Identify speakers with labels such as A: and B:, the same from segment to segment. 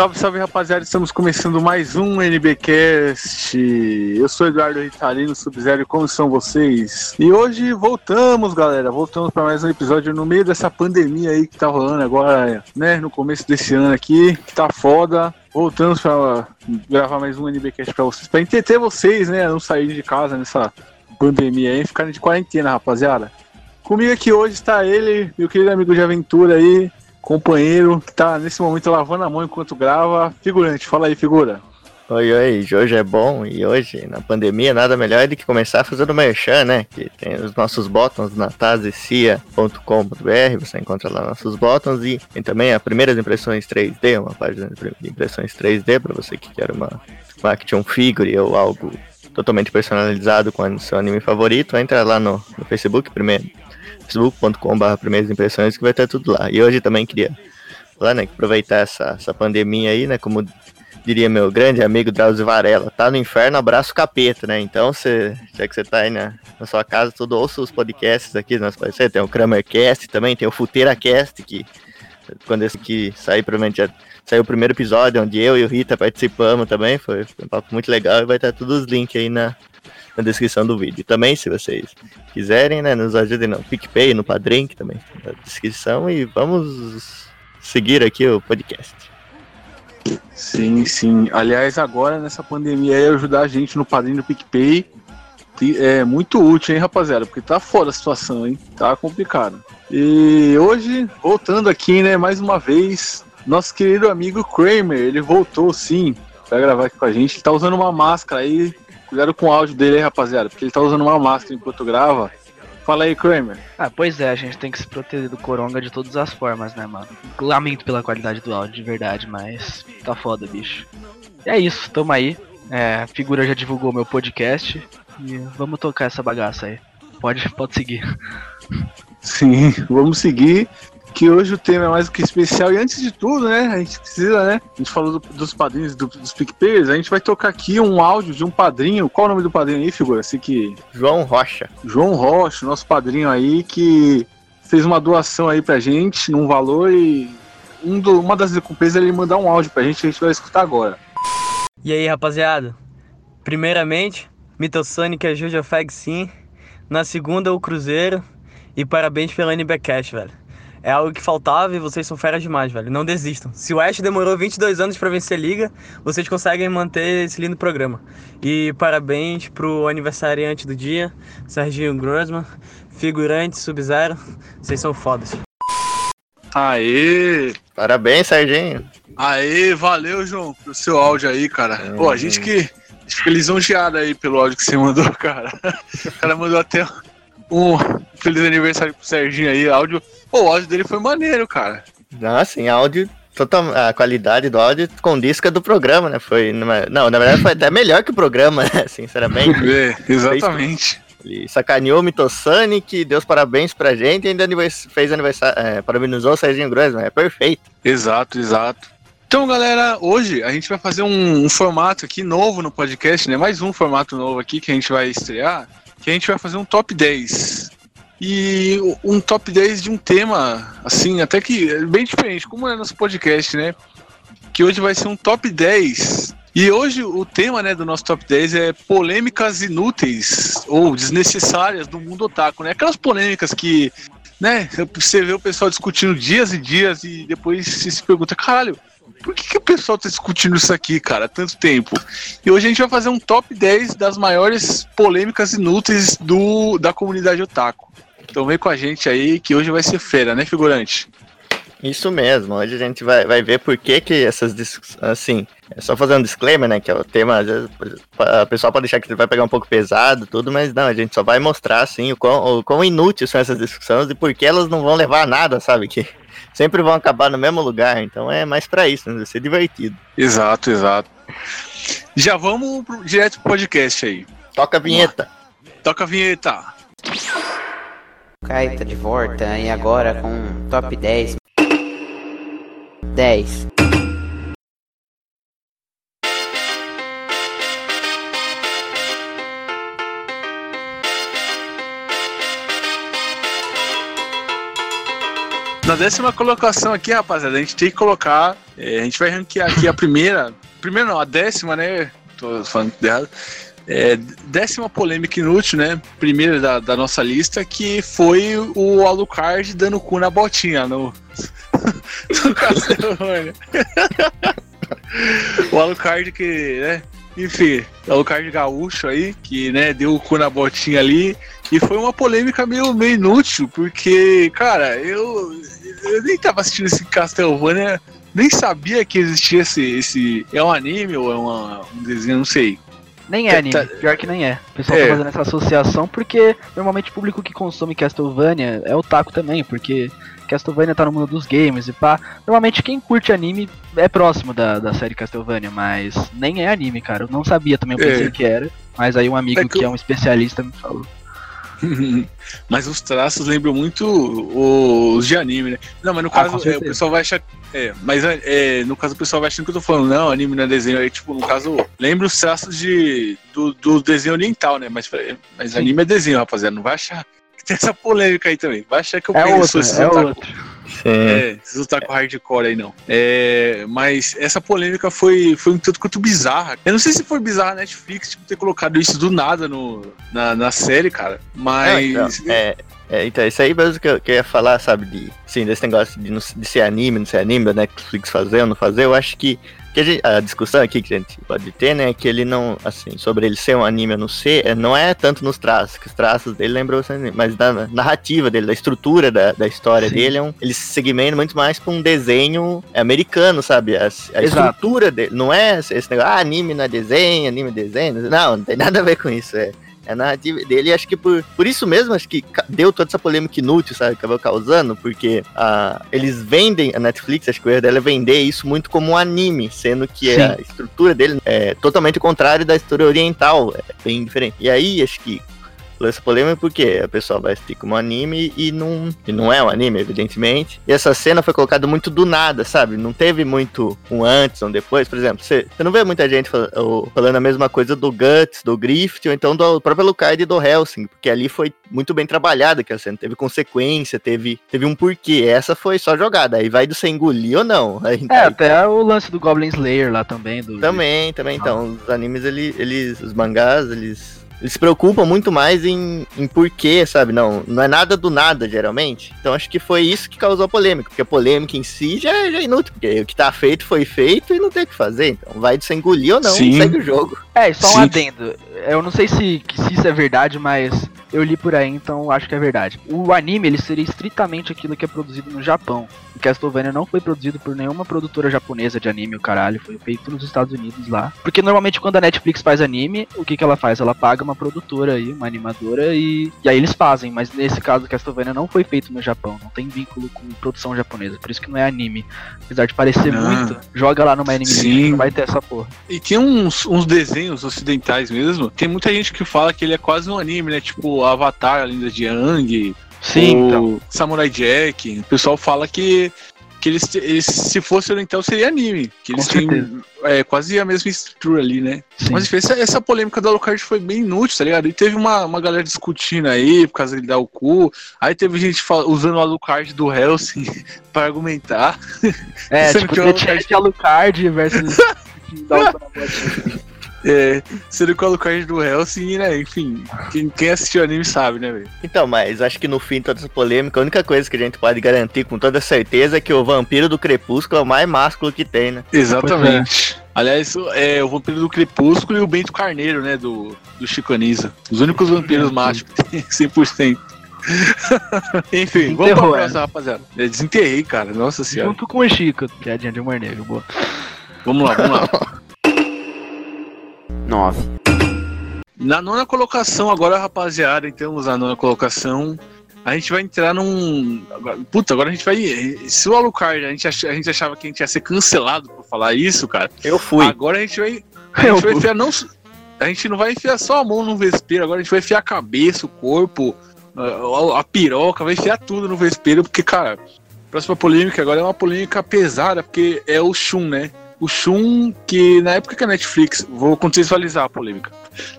A: Salve, salve rapaziada, estamos começando mais um NBcast. Eu sou Eduardo Ritalino, Sub-Zero, como são vocês? E hoje voltamos, galera, voltamos para mais um episódio no meio dessa pandemia aí que tá rolando agora, né, no começo desse ano aqui, que tá foda. Voltamos para gravar mais um NBcast para vocês, para entreter vocês, né, não sair de casa nessa pandemia aí, ficarem de quarentena, rapaziada. Comigo aqui hoje está ele, meu querido amigo de aventura aí, companheiro que tá nesse momento lavando a mão enquanto grava. Figurante, fala aí, figura.
B: Oi, oi, hoje é bom e hoje, na pandemia, nada melhor do que começar fazendo merchan, né? Que tem os nossos botões na tazecia.com.br, você encontra lá nossos botões e tem também a Primeiras Impressões 3D, uma página de impressões 3D para você que quer uma, uma action figure ou algo totalmente personalizado com o seu anime favorito, entra lá no, no Facebook primeiro facebook.com.br primeiras impressões que vai ter tudo lá. E hoje também queria lá, né, aproveitar essa, essa pandemia aí, né, como diria meu grande amigo Drauzio Varela, tá no inferno, abraço capeta, né? Então, cê, já que você tá aí na, na sua casa, tudo ouça os podcasts aqui, ser, tem o Kramercast também, tem o FuteiraCast, que quando esse aqui sair, provavelmente já saiu o primeiro episódio, onde eu e o Rita participamos também, foi, foi um papo muito legal, e vai estar todos os links aí na, na descrição do vídeo. Também, se vocês quiserem, né, nos ajudem no PicPay, no Padrim, que também está na descrição, e vamos seguir aqui o podcast.
A: Sim, sim. Aliás, agora nessa pandemia ajudar a gente no padrinho do PicPay é muito útil, hein, rapaziada? Porque tá foda a situação, hein? Tá complicado. E hoje, voltando aqui, né, mais uma vez, nosso querido amigo Kramer, ele voltou sim pra gravar aqui com a gente. Ele tá usando uma máscara aí Cuidado com o áudio dele aí, rapaziada, porque ele tá usando uma máscara enquanto grava. Fala aí, Kramer.
C: Ah, pois é, a gente tem que se proteger do coronga de todas as formas, né, mano? Lamento pela qualidade do áudio, de verdade, mas tá foda, bicho. E é isso, tamo aí. É, a figura já divulgou meu podcast e vamos tocar essa bagaça aí. Pode, pode seguir.
A: Sim, vamos seguir que hoje o tema é mais do que especial. E antes de tudo, né, a gente precisa, né? A gente falou do, dos padrinhos do, dos PicPayers, a gente vai tocar aqui um áudio de um padrinho. Qual o nome do padrinho aí, figura? Assim que.
B: João Rocha.
A: João Rocha, nosso padrinho aí, que fez uma doação aí pra gente num valor e um do, uma das recompensas é ele mandar um áudio pra gente que a gente vai escutar agora.
D: E aí, rapaziada? Primeiramente, Mitosonic ajude a Fag sim. Na segunda, o Cruzeiro. E parabéns pelo NBcast, velho é algo que faltava e vocês são feras demais, velho. Não desistam. Se o West demorou 22 anos para vencer a liga, vocês conseguem manter esse lindo programa. E parabéns pro aniversariante do dia, Serginho Grossman, figurante Sub-Zero. Vocês são fodas.
A: Aê!
B: Parabéns, Serginho.
A: Aê, valeu, João, pelo seu áudio aí, cara. É. Pô, a gente que a gente fica lisonjeado aí pelo áudio que você mandou, cara. O cara mandou até um feliz aniversário pro Serginho aí, áudio Pô, o áudio dele foi maneiro, cara.
B: Ah, sim, áudio. Total, a qualidade do áudio condisca do programa, né? Foi. Numa, não, na verdade foi até melhor que o programa, né? Sinceramente.
A: É, exatamente.
B: Ele sacaneou o Mitosonic, deu os parabéns pra gente e ainda fez aniversário. É, parabenizou o Serginho Grossman. É perfeito.
A: Exato, exato. Então, galera, hoje a gente vai fazer um, um, formato aqui novo no podcast, né? Mais um formato novo aqui que a gente vai estrear, que a gente vai fazer um top 10 e um top 10 de um tema, assim, até que é bem diferente, como é nosso podcast, né? Que hoje vai ser um top 10. E hoje o tema né, do nosso top 10 é polêmicas inúteis ou desnecessárias do mundo otaku, né? Aquelas polêmicas que, né, você vê o pessoal discutindo dias e dias e depois você se pergunta, caralho, por que, que o pessoal tá discutindo isso aqui, cara, há tanto tempo? E hoje a gente vai fazer um top 10 das maiores polêmicas inúteis do, da comunidade otaku. Então vem com a gente aí que hoje vai ser feira, né, figurante?
B: Isso mesmo, hoje a gente vai, vai ver por que que essas assim, é só fazer um disclaimer, né, que é o tema, às vezes, a pessoa pode achar que vai pegar um pouco pesado, tudo, mas não, a gente só vai mostrar, assim, o quão, o quão inúteis são essas discussões e por que elas não vão levar a nada, sabe, que sempre vão acabar no mesmo lugar, então é mais para isso, né, vai ser divertido.
A: Exato, exato. Já vamos pro, direto pro podcast aí.
B: Toca a vinheta.
A: Toca a vinheta.
E: Caeta de volta e agora com top 10. 10.
A: Na décima colocação aqui, rapaziada, a gente tem que colocar. é, a gente vai ranquear aqui a primeira. Primeira não, a décima, né? Tô falando errado. É, décima polêmica inútil, né? Primeira da, da nossa lista, que foi o Alucard dando cu na botinha no, no Castlevania. o Alucard que, né? Enfim, Alucard gaúcho aí, que, né, deu o cu na botinha ali. E foi uma polêmica meio, meio inútil, porque, cara, eu, eu nem tava assistindo esse Castlevania, nem sabia que existia esse. esse é um anime ou é uma, um desenho, não sei.
C: Nem é
A: Tá-
C: anime,
A: tá-
C: pior que nem é. O pessoal
A: É.
C: tá fazendo essa associação porque normalmente o público que consome Castlevania é otaku também, porque Castlevania tá no mundo dos games e pá. Normalmente quem curte anime é próximo da, da série Castlevania, mas nem é anime, cara. Eu não sabia também, eu pensei
A: É.
C: que era. Mas aí um amigo
A: É que
C: que é um especialista me falou.
A: mas os traços lembram muito os de anime, né? Não, mas no
C: Ah,
A: caso,
C: com
A: é, o pessoal vai achar. É, mas é, no caso o pessoal vai achando que eu tô falando, não, anime não é desenho. Aí, tipo, no caso, lembra os traços de, do, do desenho oriental, né? Mas, mas
C: Sim.
A: anime é desenho, rapaziada. Não vai achar que tem essa polêmica aí também. Vai achar que eu
C: É
A: penso
C: outro, é
A: otaku-
B: Sim.
A: É, esses otaku hardcore aí não. É, mas essa polêmica foi, foi um tanto quanto bizarra. Eu não sei se foi bizarra a Netflix tipo, ter colocado isso do nada no, na, na série, cara. Mas.
B: Não, então, é, é, então, isso aí mesmo que eu, que eu ia falar, sabe, de, sim, desse negócio de, não- de ser anime, não ser anime, da Netflix fazer ou não fazer, eu acho que, que a, gente- a discussão aqui que a gente pode ter, né, é que ele não, assim, sobre ele ser um anime ou não ser, é, não é tanto nos traços, que os traços dele lembram anime, mas da narrativa dele, da estrutura da, da história
C: Sim.
B: dele, é um, ele se segmenta muito mais pra um desenho americano, sabe, a, a estrutura dele, não é esse negócio, ah, anime não é desenho, anime é desenho, não, não tem nada a ver com isso, é a narrativa dele, acho que por, por isso mesmo, acho que deu toda essa polêmica inútil, sabe, acabou causando, porque ah, eles vendem, a Netflix, acho que o erro dela é vender isso muito como um anime, sendo que
C: Sim.
B: a estrutura dele é totalmente o contrário da história oriental, é bem diferente. E aí, acho que essa polêmica porque a pessoa vai assistir como anime e não, e não é um anime, evidentemente. E essa cena foi colocada muito do nada, sabe? Não teve muito um antes, um depois. Por exemplo, você, você não vê muita gente ou- falando a mesma coisa do Guts, do Grift, ou então do próprio Alucard e do Helsing, porque ali foi muito bem trabalhada que a cena. Teve consequência, teve, teve um porquê. Essa foi só jogada. Aí vai do você engolir ou não. Aí,
C: É,
B: aí
C: até o lance do Goblin Slayer lá também. Do,
B: também, também. Então, os animes, ele, eles, os mangás, eles, eles se preocupam muito mais em, em porquê, sabe? Não, não é nada do nada, geralmente. Então, acho que foi isso que causou a polêmica. Porque a polêmica em si já, já é inútil. Porque o que tá feito foi feito e não tem o que fazer. Então, vai de você engolir ou não,
A: Sim.
B: segue o jogo.
C: É, e só um
A: Sim.
C: adendo. Eu não sei se, se isso é verdade, mas eu li por aí, então acho que é verdade. O anime, ele seria estritamente aquilo que é produzido no Japão. O Castlevania não foi produzido por nenhuma produtora japonesa de anime, o caralho. Foi feito nos Estados Unidos lá. Porque normalmente quando a Netflix faz anime, o que, que ela faz? Ela paga uma produtora aí, uma animadora, e, e aí eles fazem. Mas nesse caso, o Castlevania não foi feito no Japão. Não tem vínculo com produção japonesa. Por isso que não é anime. Apesar de parecer
A: Ah.
C: muito, joga lá numa anime
A: Sim.
C: não vai ter essa porra.
A: E tem uns, uns desenhos ocidentais mesmo. Tem muita gente que fala que ele é quase um anime, né? Tipo Avatar, a Lenda de Yang,
C: Sim,
A: o
C: então.
A: Samurai Jack. O pessoal fala que, que eles, eles, se fosse oriental, seria anime. Que eles têm é, quase a mesma estrutura ali, né?
C: Sim.
A: Mas enfim, essa, essa polêmica do Alucard foi bem inútil, tá ligado? E teve uma, uma galera discutindo aí, por causa dele dar o cu. Aí teve gente usando o Alucard do Helsing pra argumentar.
C: É, tipo,
A: que o Alucard-
C: Alucard versus.
A: É, sendo que o Alucard do Helsing, né? Enfim, quem, quem assistiu o anime sabe, né, velho?
B: Então, mas acho que no fim de toda essa polêmica, a única coisa que a gente pode garantir com toda certeza é que o vampiro do crepúsculo é o mais másculo que tem, né?
A: Exatamente. Aliás, é o vampiro do Crepúsculo e o Bento Carneiro, né? Do, do Chico Anísio. Os únicos vampiros machos que tem 100%. Enfim, vamos pra próxima, rapaziada. Eu desenterrei, cara. Nossa senhora.
C: Junto com o Chico, piadinha de humor negro, boa.
A: Vamos lá, vamos lá.
E: 9.
A: Na nona colocação, agora, rapaziada, então, na nona colocação, a gente vai entrar num. agora- Puta, agora a gente vai. Se o Alucard, a gente, ach- a gente achava que a gente ia ser cancelado por falar isso, cara.
B: Eu fui.
A: Agora a gente vai. A
C: Eu
A: gente vai
C: fui.
A: enfiar não. A gente não vai enfiar só a mão no vespeiro, agora a gente vai enfiar a cabeça, o corpo, a, a piroca, vai enfiar tudo no vespeiro, porque, cara, a próxima polêmica agora é uma polêmica pesada, porque é o Shun, né? O Shun, que na época que a Netflix. Vou contextualizar a polêmica.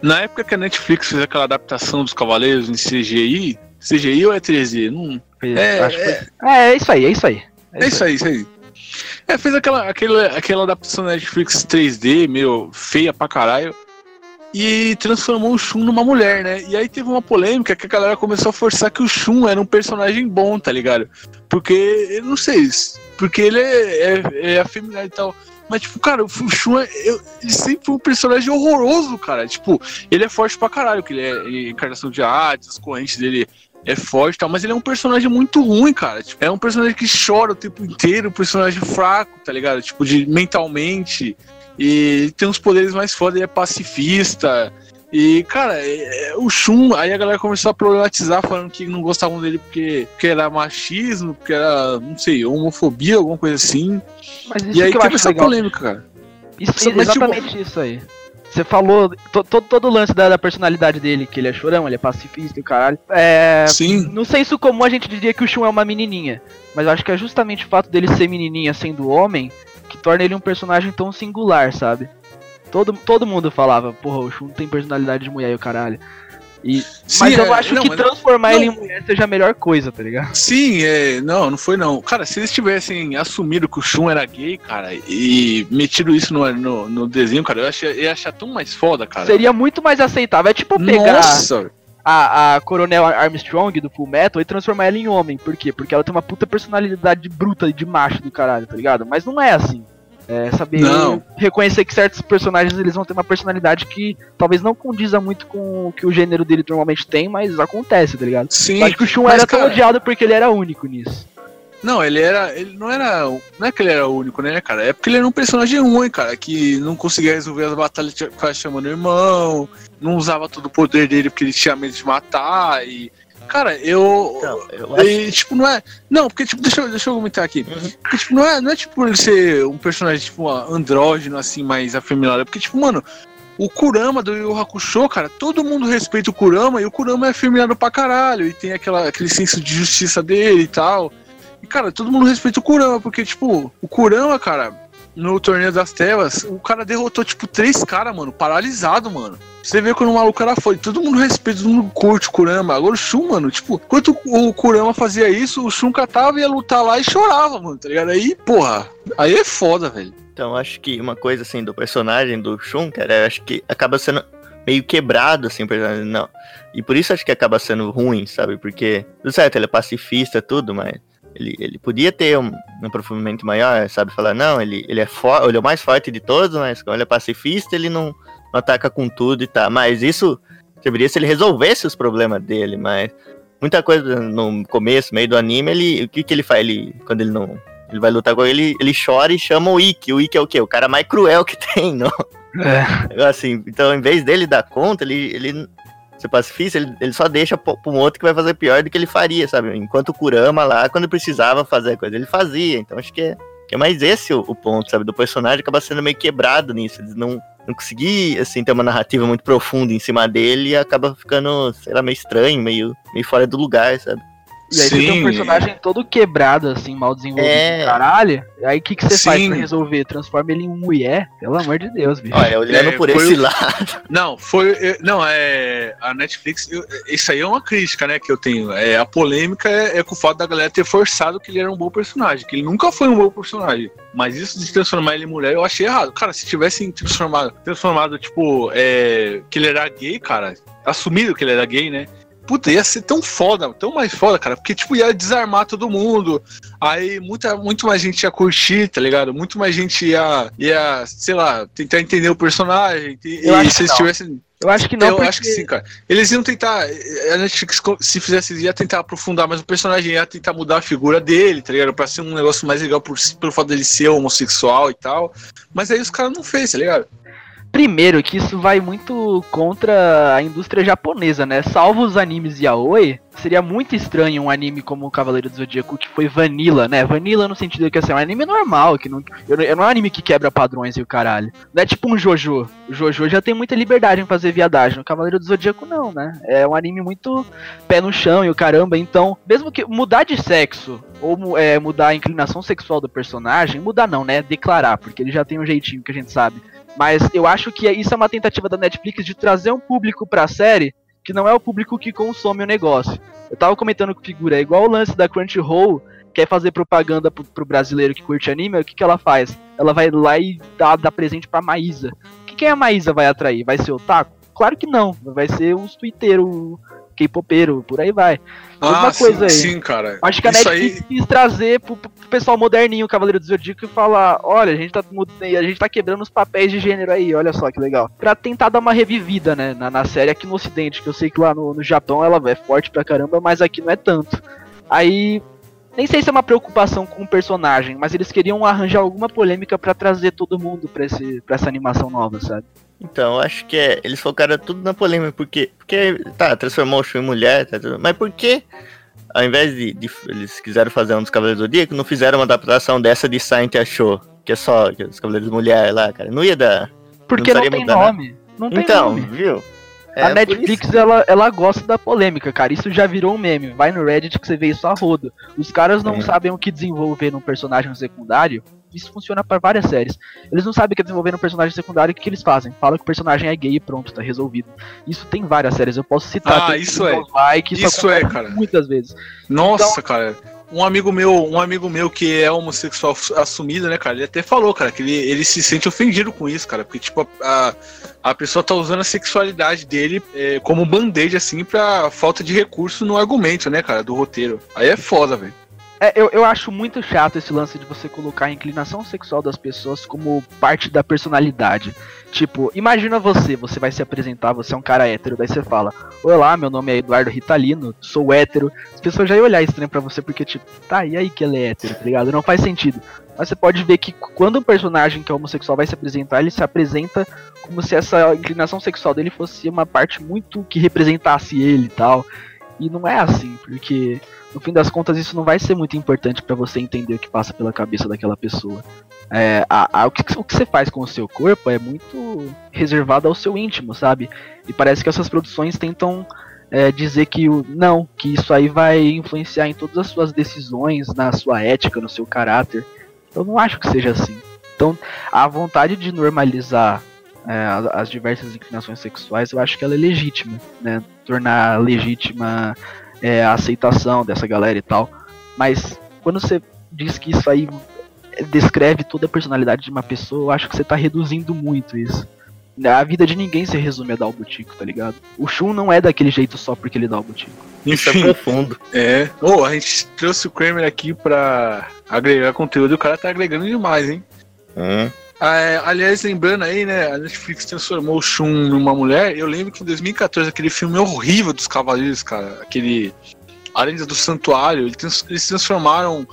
A: Na época que a Netflix fez aquela adaptação dos Cavaleiros em CGI. CGI ou é 3D? Não, É,
C: acho que foi- é, é isso aí, é isso aí.
A: É isso aí, isso aí. É, fez aquela, aquela, aquela adaptação da Netflix 3D, meio feia pra caralho. E transformou o Shun numa mulher, né? E aí teve uma polêmica que a galera começou a forçar que o Shun era um personagem bom, tá ligado? Porque, eu não sei, porque ele é, é, é afeminado e tal. Mas, tipo, cara, o Shun, é, ele sempre foi um personagem horroroso, cara. Tipo, ele é forte pra caralho, que ele é encarnação de Hades, as correntes dele é forte e tal, mas ele é um personagem muito ruim, cara. Tipo, é um personagem que chora o tempo inteiro, um personagem fraco, tá ligado? Tipo, de mentalmente. E ele tem uns poderes mais foda, ele é pacifista. E, cara, é- é- o Shun, aí a galera começou a problematizar, falando que não gostavam dele porque, porque era machismo, porque era, não sei, homofobia, alguma coisa assim.
C: Mas isso
A: e aí teve essa
C: legal.
A: polêmica, cara.
C: Isso,
A: Mas, tipo,
C: exatamente isso aí. Você falou to- to- todo o lance da, da personalidade dele, que ele é chorão, ele é pacifista e o caralho. É.
A: Sim.
C: Não sei se comum a gente diria que o Shun é uma menininha, mas eu acho que é justamente o fato dele ser menininha sendo homem que torna ele um personagem tão singular, sabe? Todo, todo mundo falava, porra, o Shun tem personalidade de mulher e o caralho. E, mas
A: Sim,
C: eu
A: é,
C: acho
A: não,
C: que
A: mas-
C: transformar
A: não.
C: ele em mulher seja a melhor coisa, tá ligado?
A: Sim, é. Não, não foi não. Cara, se eles tivessem assumido que o Shun era gay, cara, e metido isso no, no, no desenho, cara, eu achei, eu ia achar tão mais foda, cara.
C: Seria muito mais aceitável. É tipo pegar
A: Nossa!
C: a, a Coronel Armstrong do Full Metal e transformar ela em homem. Por quê? Porque ela tem uma puta personalidade bruta e de macho do caralho, tá ligado? Mas não é assim. É saber
A: Não.
C: reconhecer que certos personagens eles vão ter uma personalidade que talvez não condiza muito com o que o gênero dele normalmente tem, mas acontece, tá ligado?
A: Sim.
C: Acho que o Shun era tão
A: cara,
C: odiado porque ele era único nisso.
A: Não, ele era. Ele não era. Não é que ele era único, né, cara? É porque ele era um personagem ruim, cara, que não conseguia resolver as batalhas ficava chamando o irmão, não usava todo o poder dele porque ele tinha medo de matar e. Cara, eu.
B: Então, eu acho
A: E, tipo, não é. Não, porque, tipo, deixa eu, deixa eu comentar aqui.
B: Uhum.
A: Porque, tipo, não é, não é tipo ele ser um personagem, tipo, andrógeno, assim, mais afeminado. É porque, tipo, mano, o Kurama do Yu Hakusho, cara, todo mundo respeita o Kurama e o Kurama é afeminado pra caralho. E tem aquela, aquele senso de justiça dele e tal. E, cara, todo mundo respeita o Kurama, porque, tipo, o Kurama, cara, no torneio das telas, o cara derrotou, tipo, três caras, mano, paralisado, mano. Você vê quando o maluco era foi, todo mundo respeita, todo mundo curte o Kurama. Agora o Shun, mano, tipo, enquanto o Kurama fazia isso, o Shun catava e ia lutar lá e chorava, mano, tá ligado? Aí, porra, aí é foda, velho.
B: Então, acho que uma coisa assim do personagem do Shun, cara, acho que acaba sendo meio quebrado, assim, personagem, não. E por isso acho que acaba sendo ruim, sabe? Porque, tudo certo, ele é pacifista, tudo, mas ele, ele podia ter um, um aprofundamento maior, sabe? Falar, não, ele, ele é forte, ele é o mais forte de todos, mas como ele é pacifista, ele não, não ataca com tudo e tá. Mas isso deveria se ele resolvesse os problemas dele, mas muita coisa no começo, meio do anime, ele, o que que ele faz? Ele, quando ele não ele vai lutar com ele, ele chora e chama o Ikki. O Ikki é o quê? O cara mais cruel que tem, não?
C: É.
B: Assim, então, em vez dele dar conta, ele, ele ser pacifista, ele, ele só deixa pra um outro que vai fazer pior do que ele faria, sabe? Enquanto o Kurama lá, quando precisava fazer a coisa, ele fazia. Então, acho que é, é mais esse o, o ponto, sabe? Do personagem acaba sendo meio quebrado nisso. Eles não, não conseguir, assim, ter uma narrativa muito profunda em cima dele e acaba ficando, sei lá, meio estranho, meio, meio fora do lugar, sabe?
C: E aí você tem um
A: Sim.
C: personagem todo quebrado, assim, mal desenvolvido
B: É.
C: caralho. E aí o que, que você faz
A: Sim.
C: pra resolver? Transforma ele em um mulher? Pelo amor de Deus, bicho.
B: Olha, olhando
A: É,
B: por esse
A: o-
B: lado.
A: Não, foi. Não, é. A Netflix. eu- isso aí é uma crítica, né, que eu tenho. É, a polêmica é, é com o fato da galera ter forçado que ele era um bom personagem, que ele nunca foi um bom personagem. Mas isso de transformar ele em mulher eu achei errado. Cara, se tivessem transformado, transformado tipo, é, que ele era gay, cara, assumido que ele era gay, né? Puta, ia ser tão foda, tão mais foda, cara, porque, tipo, ia desarmar todo mundo. Aí muita, muito mais gente ia curtir, tá ligado? Muito mais gente ia, ia sei lá, tentar entender o personagem. E,
C: Eu
A: e
C: acho que
A: se eles
C: não.
A: tivessem.
C: Eu acho que não,
A: eu
C: porque...
A: acho que sim, cara. Eles iam tentar. A Netflix, se fizesse, ia tentar aprofundar mais o personagem, ia tentar mudar a figura dele, tá ligado? Pra ser um negócio mais legal por, pelo fato dele ser homossexual e tal. Mas aí os caras não fez, tá ligado?
C: Primeiro, que isso vai muito contra a indústria japonesa, né? Salvo os animes yaoi, seria muito estranho um anime como o Cavaleiro do Zodíaco, que foi vanilla, né? Vanilla no sentido que assim, é um anime normal, que não, não é um anime que quebra padrões e o caralho. Não é tipo um Jojo. O Jojo já tem muita liberdade em fazer viadagem. O Cavaleiro do Zodíaco não, né? É um anime muito pé no chão e o caramba. Então, mesmo que mudar de sexo ou é, mudar a inclinação sexual do personagem, mudar não, né? Declarar, porque ele já tem um jeitinho que a gente sabe. Mas eu acho que isso é uma tentativa da Netflix de trazer um público pra série que não é o público que consome o negócio. Eu tava comentando com figura, é igual o lance da Crunchyroll, quer fazer propaganda pro, pro brasileiro que curte anime, o que, que ela faz? Ela vai lá e dá, dá presente pra Maísa. O que, que a Maísa vai atrair? Vai ser o Taco? Claro que não, vai ser uns twitteiros K-popeiro, por aí vai. Mesma
A: Ah,
C: coisa
A: sim,
C: aí.
A: sim, cara.
C: Acho que a
A: Isso
C: Netflix
A: aí,
C: quis trazer pro, pro pessoal moderninho, o Cavaleiro do Zodíaco, e falar: olha, a gente, tá, a gente tá quebrando os papéis de gênero aí, olha só que legal. Pra tentar dar uma revivida, né, na, na série aqui no Ocidente, que eu sei que lá no, no Japão ela é forte pra caramba, mas aqui não é tanto. Aí. Nem sei se é uma preocupação com o personagem, mas eles queriam arranjar alguma polêmica pra trazer todo mundo pra, esse, pra essa animação nova, sabe?
B: Então, eu acho que é, eles focaram tudo na polêmica, porque, porque tá, transformou o Shun em mulher, tá, mas por que, ao invés de, de- eles quiseram fazer um dos Cavaleiros do Zodíaco, não fizeram uma adaptação dessa de Saint achou, que é só que os Cavaleiros mulher lá, cara, não ia dar.
C: Porque não,
B: precisaria
C: tem nome. Não tem
B: então,
C: nome.
B: viu?
C: a
B: É, por
C: Netflix, ela, ela gosta da polêmica, cara. Isso já virou um meme. Vai no Reddit que você vê isso a rodo. Os caras não
B: Sim.
C: sabem o que desenvolver num personagem secundário. Isso funciona pra várias séries. Eles não sabem que desenvolver num personagem secundário, o que, que eles fazem? Falam que o personagem é gay e pronto, tá resolvido. Isso tem várias séries, eu posso citar.
A: Ah, isso é.
C: Vai, que
A: Isso é, cara.
C: Muitas vezes.
A: Nossa,
C: Então-
A: cara. Um amigo meu, um amigo meu que é homossexual assumido, né, cara? Ele até falou, cara, que ele, ele se sente ofendido com isso, cara. Porque, tipo, a, a pessoa tá usando a sexualidade dele é, como band-aid, assim, pra falta de recurso no argumento, né, cara, do roteiro. Aí é foda, velho.
C: É, eu, eu acho muito chato esse lance de você colocar a inclinação sexual das pessoas como parte da personalidade. Tipo, imagina você, você vai se apresentar, você é um cara hétero, daí você fala, Olá, meu nome é Eduardo Ritalino, sou hétero. As pessoas já iam olhar estranho pra você porque, tipo, tá, e aí que ele é hétero, tá ligado? Não faz sentido. Mas você pode ver que quando um personagem que é homossexual vai se apresentar, ele se apresenta como se essa inclinação sexual dele fosse uma parte muito que representasse ele e tal. E não é assim, porque no fim das contas isso não vai ser muito importante pra você entender o que passa pela cabeça daquela pessoa. É, a- a- o, que, o que você faz com o seu corpo é muito reservado ao seu íntimo, sabe? E parece que essas produções tentam é, dizer que o, não, que isso aí vai influenciar em todas as suas decisões, na sua ética, no seu caráter. Eu não acho que seja assim. Então, a vontade de normalizar é, as, as diversas inclinações sexuais, eu acho que ela é legítima, né? Tornar legítima é, a aceitação dessa galera e tal. Mas quando você diz que isso aí descreve toda a personalidade de uma pessoa, eu acho que você tá reduzindo muito isso. A vida de ninguém se resume a dar o butico, tá ligado? O Shun não é daquele jeito só porque ele dá o butico.
B: Isso é
A: Enfim,
B: profundo.
A: é. Ô, a gente trouxe o Kramer aqui pra agregar conteúdo e o cara tá agregando demais, hein?
B: Hum.
A: Ah, é, aliás, lembrando aí, né, a Netflix transformou o Shun numa mulher. Eu lembro que em 2014, aquele filme horrível dos Cavaleiros, cara, aquele A Lenda do Santuário, eles trans- eles transformaram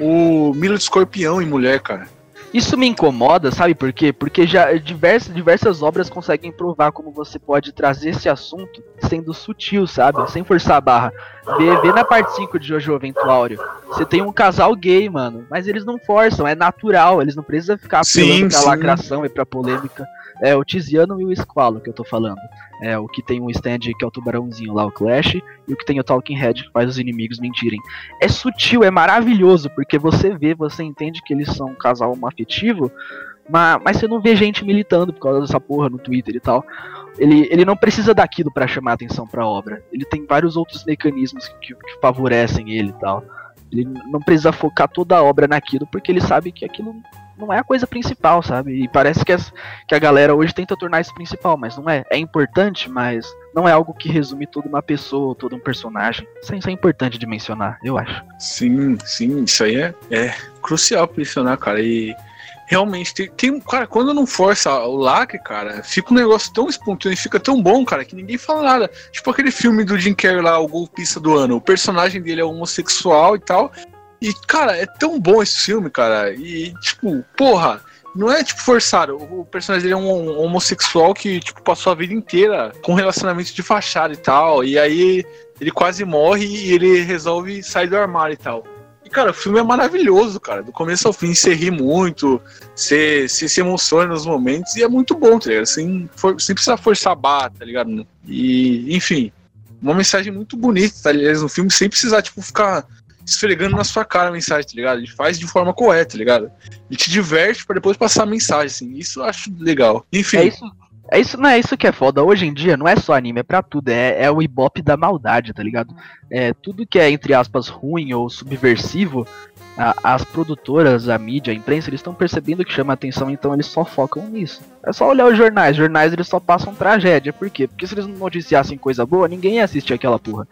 A: o Milo de Escorpião em mulher, cara.
C: Isso me incomoda, sabe por quê? Porque já diversas, diversas obras conseguem provar como você pode trazer esse assunto sendo sutil, sabe? Sem forçar a barra. Vê, vê na parte 5 de Jojo Ventuário. Você tem um casal gay, mano, mas eles não forçam, é natural, eles não precisam ficar apelando
A: Sim,
C: pra
A: sim.
C: lacração e pra polêmica. É o Tiziano e o Squalo que eu tô falando. É o que tem um stand que é o tubarãozinho lá, o Clash, e o que tem o Talking Head que faz os inimigos mentirem. É sutil, é maravilhoso, porque você vê, você entende que eles são um casal homoafetivo, mas, mas você não vê gente militando por causa dessa porra no Twitter e tal. Ele, ele não precisa daquilo pra chamar atenção pra obra. Ele tem vários outros mecanismos que, que favorecem ele e tal. Ele não precisa focar toda a obra naquilo, porque ele sabe que aquilo não é a coisa principal, sabe? E parece que, as- que a galera hoje tenta tornar isso principal, mas não é. É importante, mas não é algo que resume toda uma pessoa, todo um personagem. Isso é, isso é importante de mencionar, eu acho.
A: Sim, sim, isso aí é, é crucial pra mencionar, cara. E realmente, tem, tem- Cara, quando não força o lacre, cara, fica um negócio tão espontâneo, fica tão bom, cara, que ninguém fala nada. Tipo aquele filme do Jim Carrey lá, o golpista do ano. O personagem dele é homossexual e tal. E, cara, é tão bom esse filme, cara. E, tipo, porra. Não é, tipo, forçado. O personagem dele é um homossexual que, tipo, passou a vida inteira com relacionamento de fachada e tal. E aí ele quase morre e ele resolve sair do armário e tal. E, cara, o filme é maravilhoso, cara. Do começo ao fim, você ri muito, você, você se emociona nos momentos e é muito bom, tá ligado? Sem, for, sem precisar forçar a barra, tá ligado? E, enfim, uma mensagem muito bonita, tá ligado? No filme, sem precisar, tipo, ficar esfregando na sua cara a mensagem, tá ligado? Ele faz de forma correta, tá ligado? Ele te diverte pra depois passar a mensagem, assim. Isso eu acho legal. Enfim.
C: É isso, É isso, não é isso que é foda. Hoje em dia não é só anime, é pra tudo. É, é o ibope da maldade, tá ligado? É tudo que é, entre aspas, ruim ou subversivo, as produtoras, a mídia, a imprensa, eles estão percebendo que chama atenção, então eles só focam nisso. É só olhar os jornais. Os jornais eles só passam tragédia. Por quê? Porque se eles não noticiassem coisa boa, ninguém ia assistir aquela porra.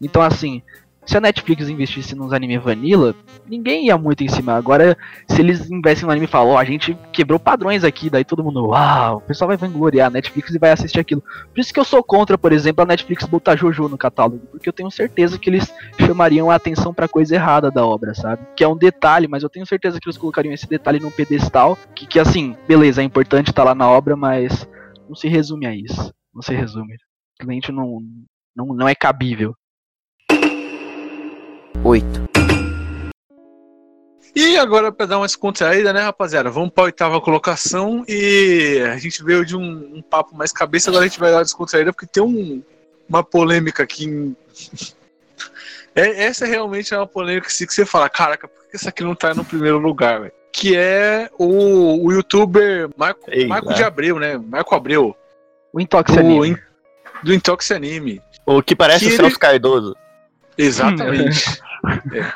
C: Então, assim, se a Netflix investisse nos anime vanilla, ninguém ia muito em cima. Agora, se eles investem no anime e falam, ó, a gente quebrou padrões aqui, daí todo mundo, uau, o pessoal vai vangloriar a Netflix e vai assistir aquilo. Por isso que eu sou contra, por exemplo, a Netflix botar Jojo no catálogo, porque eu tenho certeza que eles chamariam a atenção pra coisa errada da obra, sabe? Que é um detalhe, mas eu tenho certeza que eles colocariam esse detalhe num pedestal, que, que assim, beleza, é importante estar lá na obra, mas não se resume a isso. Não se resume. Simplesmente não, não, não é cabível.
E: 8.
A: E agora, pra dar uma descontraída, né, rapaziada? Vamos pra oitava colocação e a gente veio de um, um papo mais cabeça, agora a gente vai dar uma descontraída porque tem um- uma polêmica aqui. Em... É, essa realmente é uma polêmica assim, que você fala: caraca, por que essa aqui não tá no primeiro lugar, velho? Que é o, o youtuber Marco,
B: Ei,
A: Marco de Abreu, né? Marco Abreu,
C: O Intox
A: o
C: Anime.
A: in- do Intox Anime.
B: O que parece
A: Que
B: o
A: ele-
B: Celso Cardoso.
A: Exatamente. É.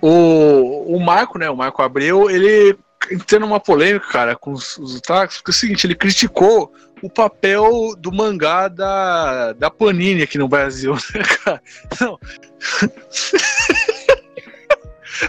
A: O, o Marco, né? O Marco Abreu, ele entrou numa polêmica, cara, com os, os porque é o seguinte, ele criticou o papel do mangá da, da Panini aqui no Brasil, né, cara? Não.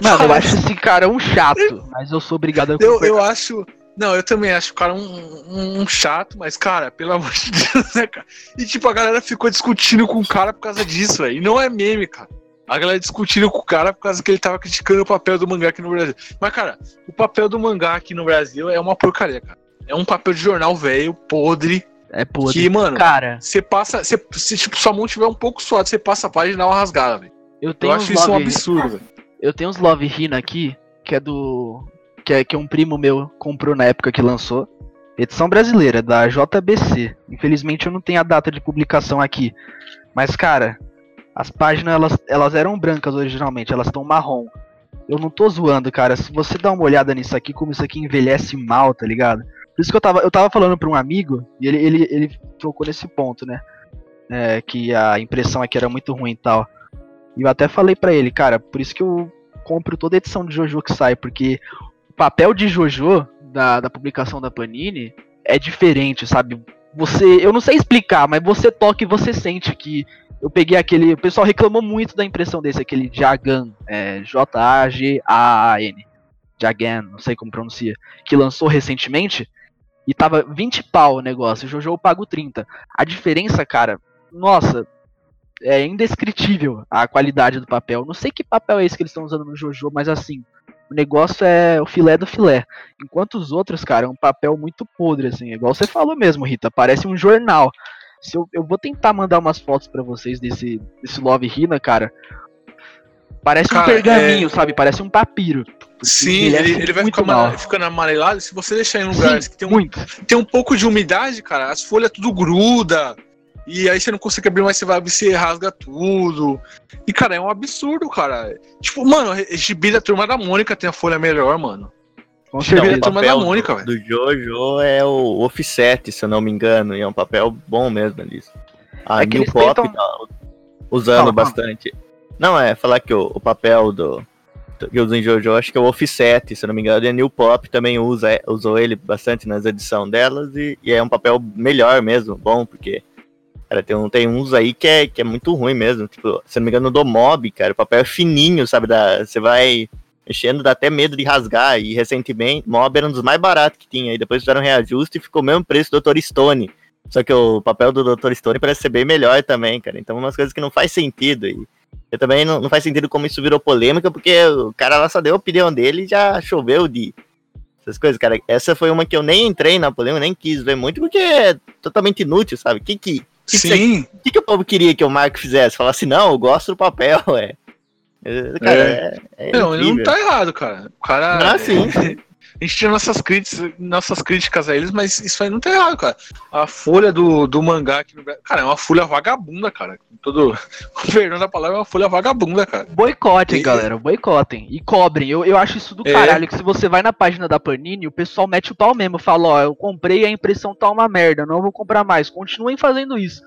C: Mano, eu acho esse cara um chato, mas eu sou obrigado a
A: Eu, eu acho. Não, eu também acho o cara um, um- um chato, mas, cara, pelo amor de Deus, né, cara? E, tipo, a galera ficou discutindo com o cara por causa disso, velho. E não é meme, cara. A galera discutindo com o cara por causa que ele tava criticando o papel do mangá aqui no Brasil. Mas, cara, o papel do mangá aqui no Brasil é uma porcaria, cara. É um papel de jornal velho, podre,
C: É podre.
A: que, mano,
C: Cara,
A: você passa. Você, se, tipo, sua mão tiver um pouco suada, você passa a página e dá uma rasgada, velho.
C: eu
A: Eu
C: tenho
A: acho
C: uns
A: isso um
C: love,
A: absurdo, velho.
C: eu tenho uns Love Hina aqui, que é do que é que um primo meu comprou na época que lançou. Edição brasileira da JBC. Infelizmente eu não tenho a data de publicação aqui. Mas cara, as páginas elas, elas eram brancas originalmente, elas estão marrom. Eu não tô zoando, cara. Se você dá uma olhada nisso aqui, como isso aqui envelhece mal, tá ligado? Por isso que eu tava, eu tava falando pra um amigo, e ele, ele, ele tocou nesse ponto, né? É, que a impressão aqui era muito ruim e tal. E eu até falei pra ele, cara, por isso que eu compro toda edição de Jojo que sai, porque o papel de Jojo, da, da publicação da Panini, é diferente, sabe? Você, eu não sei explicar, mas você toca e você sente que eu peguei aquele. O pessoal reclamou muito da impressão desse, aquele Jagan, é, J-A-G-A-A-N. Jagan, não sei como pronuncia, que lançou recentemente. E tava 20 pau o negócio, Jojo eu pago 30. A diferença, cara, nossa, é indescritível a qualidade do papel. Não sei que papel é esse que eles estão usando no Jojo, mas assim, o negócio é o filé do filé. Enquanto os outros, cara, é um papel muito podre, assim, igual você falou mesmo, Rita, parece um jornal. Se eu, eu vou tentar mandar umas fotos pra vocês desse, desse Love Hina, cara. Parece
A: Cara,
C: um pergaminho, sabe? Parece um papiro.
A: Sim,
C: envelhece
A: ele, ele vai ficar
C: mal.
A: ficando amarelado. Se você deixar em lugares
C: Sim,
A: que tem um,
C: muito.
A: tem um pouco de umidade, cara, as folhas tudo gruda. E aí você não consegue abrir mais, você vai abrir, você rasga tudo. E, cara, é um absurdo, cara. Tipo, mano, a gibi da turma da Mônica tem a folha melhor, mano.
C: Certeza.
A: a turma da Mônica, velho.
B: do Jojo é o Offset, se eu não me engano, e é um papel bom mesmo ali. A
C: É que
B: New Pop
C: tentam-
B: tá usando
C: fala.
B: bastante. Não, é falar que o, o papel do que usa em Jojo, acho que é o Offset, se eu não me engano, e a New Pop também usa, é, usou ele bastante nas edições delas, e, e é um papel melhor mesmo, bom, porque cara, tem, um, tem uns aí que é, que é muito ruim mesmo, tipo, se eu não me engano, do Mob, cara, o papel é fininho, sabe, da, você vai mexendo, dá até medo de rasgar, e recentemente, Mob era um dos mais baratos que tinha, e depois fizeram um reajuste e ficou o mesmo preço do Dr. Stone, só que o papel do Dr. Stone parece ser bem melhor também, cara, então umas coisas que não faz sentido, e eu também não, não faz sentido como isso virou polêmica, porque o cara lá só deu a opinião dele e já choveu de essas coisas, cara. Essa foi uma que eu nem entrei na polêmica, nem quis ver muito, porque é totalmente inútil, sabe? O que que, que,
A: Sim,
B: que, que o povo queria que o Marco fizesse? Falasse, não, eu gosto do papel, é. É, Cara, é, é
A: não, ele não tá errado, cara. O cara.
B: Ah, sim, sim.
A: a gente tinha nossas críticas, nossas críticas a eles, mas isso aí não tá errado, cara. A folha do, do mangá aqui no Brasil. Cara, é uma folha vagabunda, cara. Todo. O perdão da palavra é uma folha vagabunda, cara.
C: Boicotem,
A: E-
C: galera, boicotem. E cobrem. Eu, eu acho isso do
A: É.
C: caralho, que se você vai na página da Panini, o pessoal mete o pau mesmo. Fala, ó, eu comprei e a impressão tá uma merda, não vou comprar mais. Continuem fazendo isso.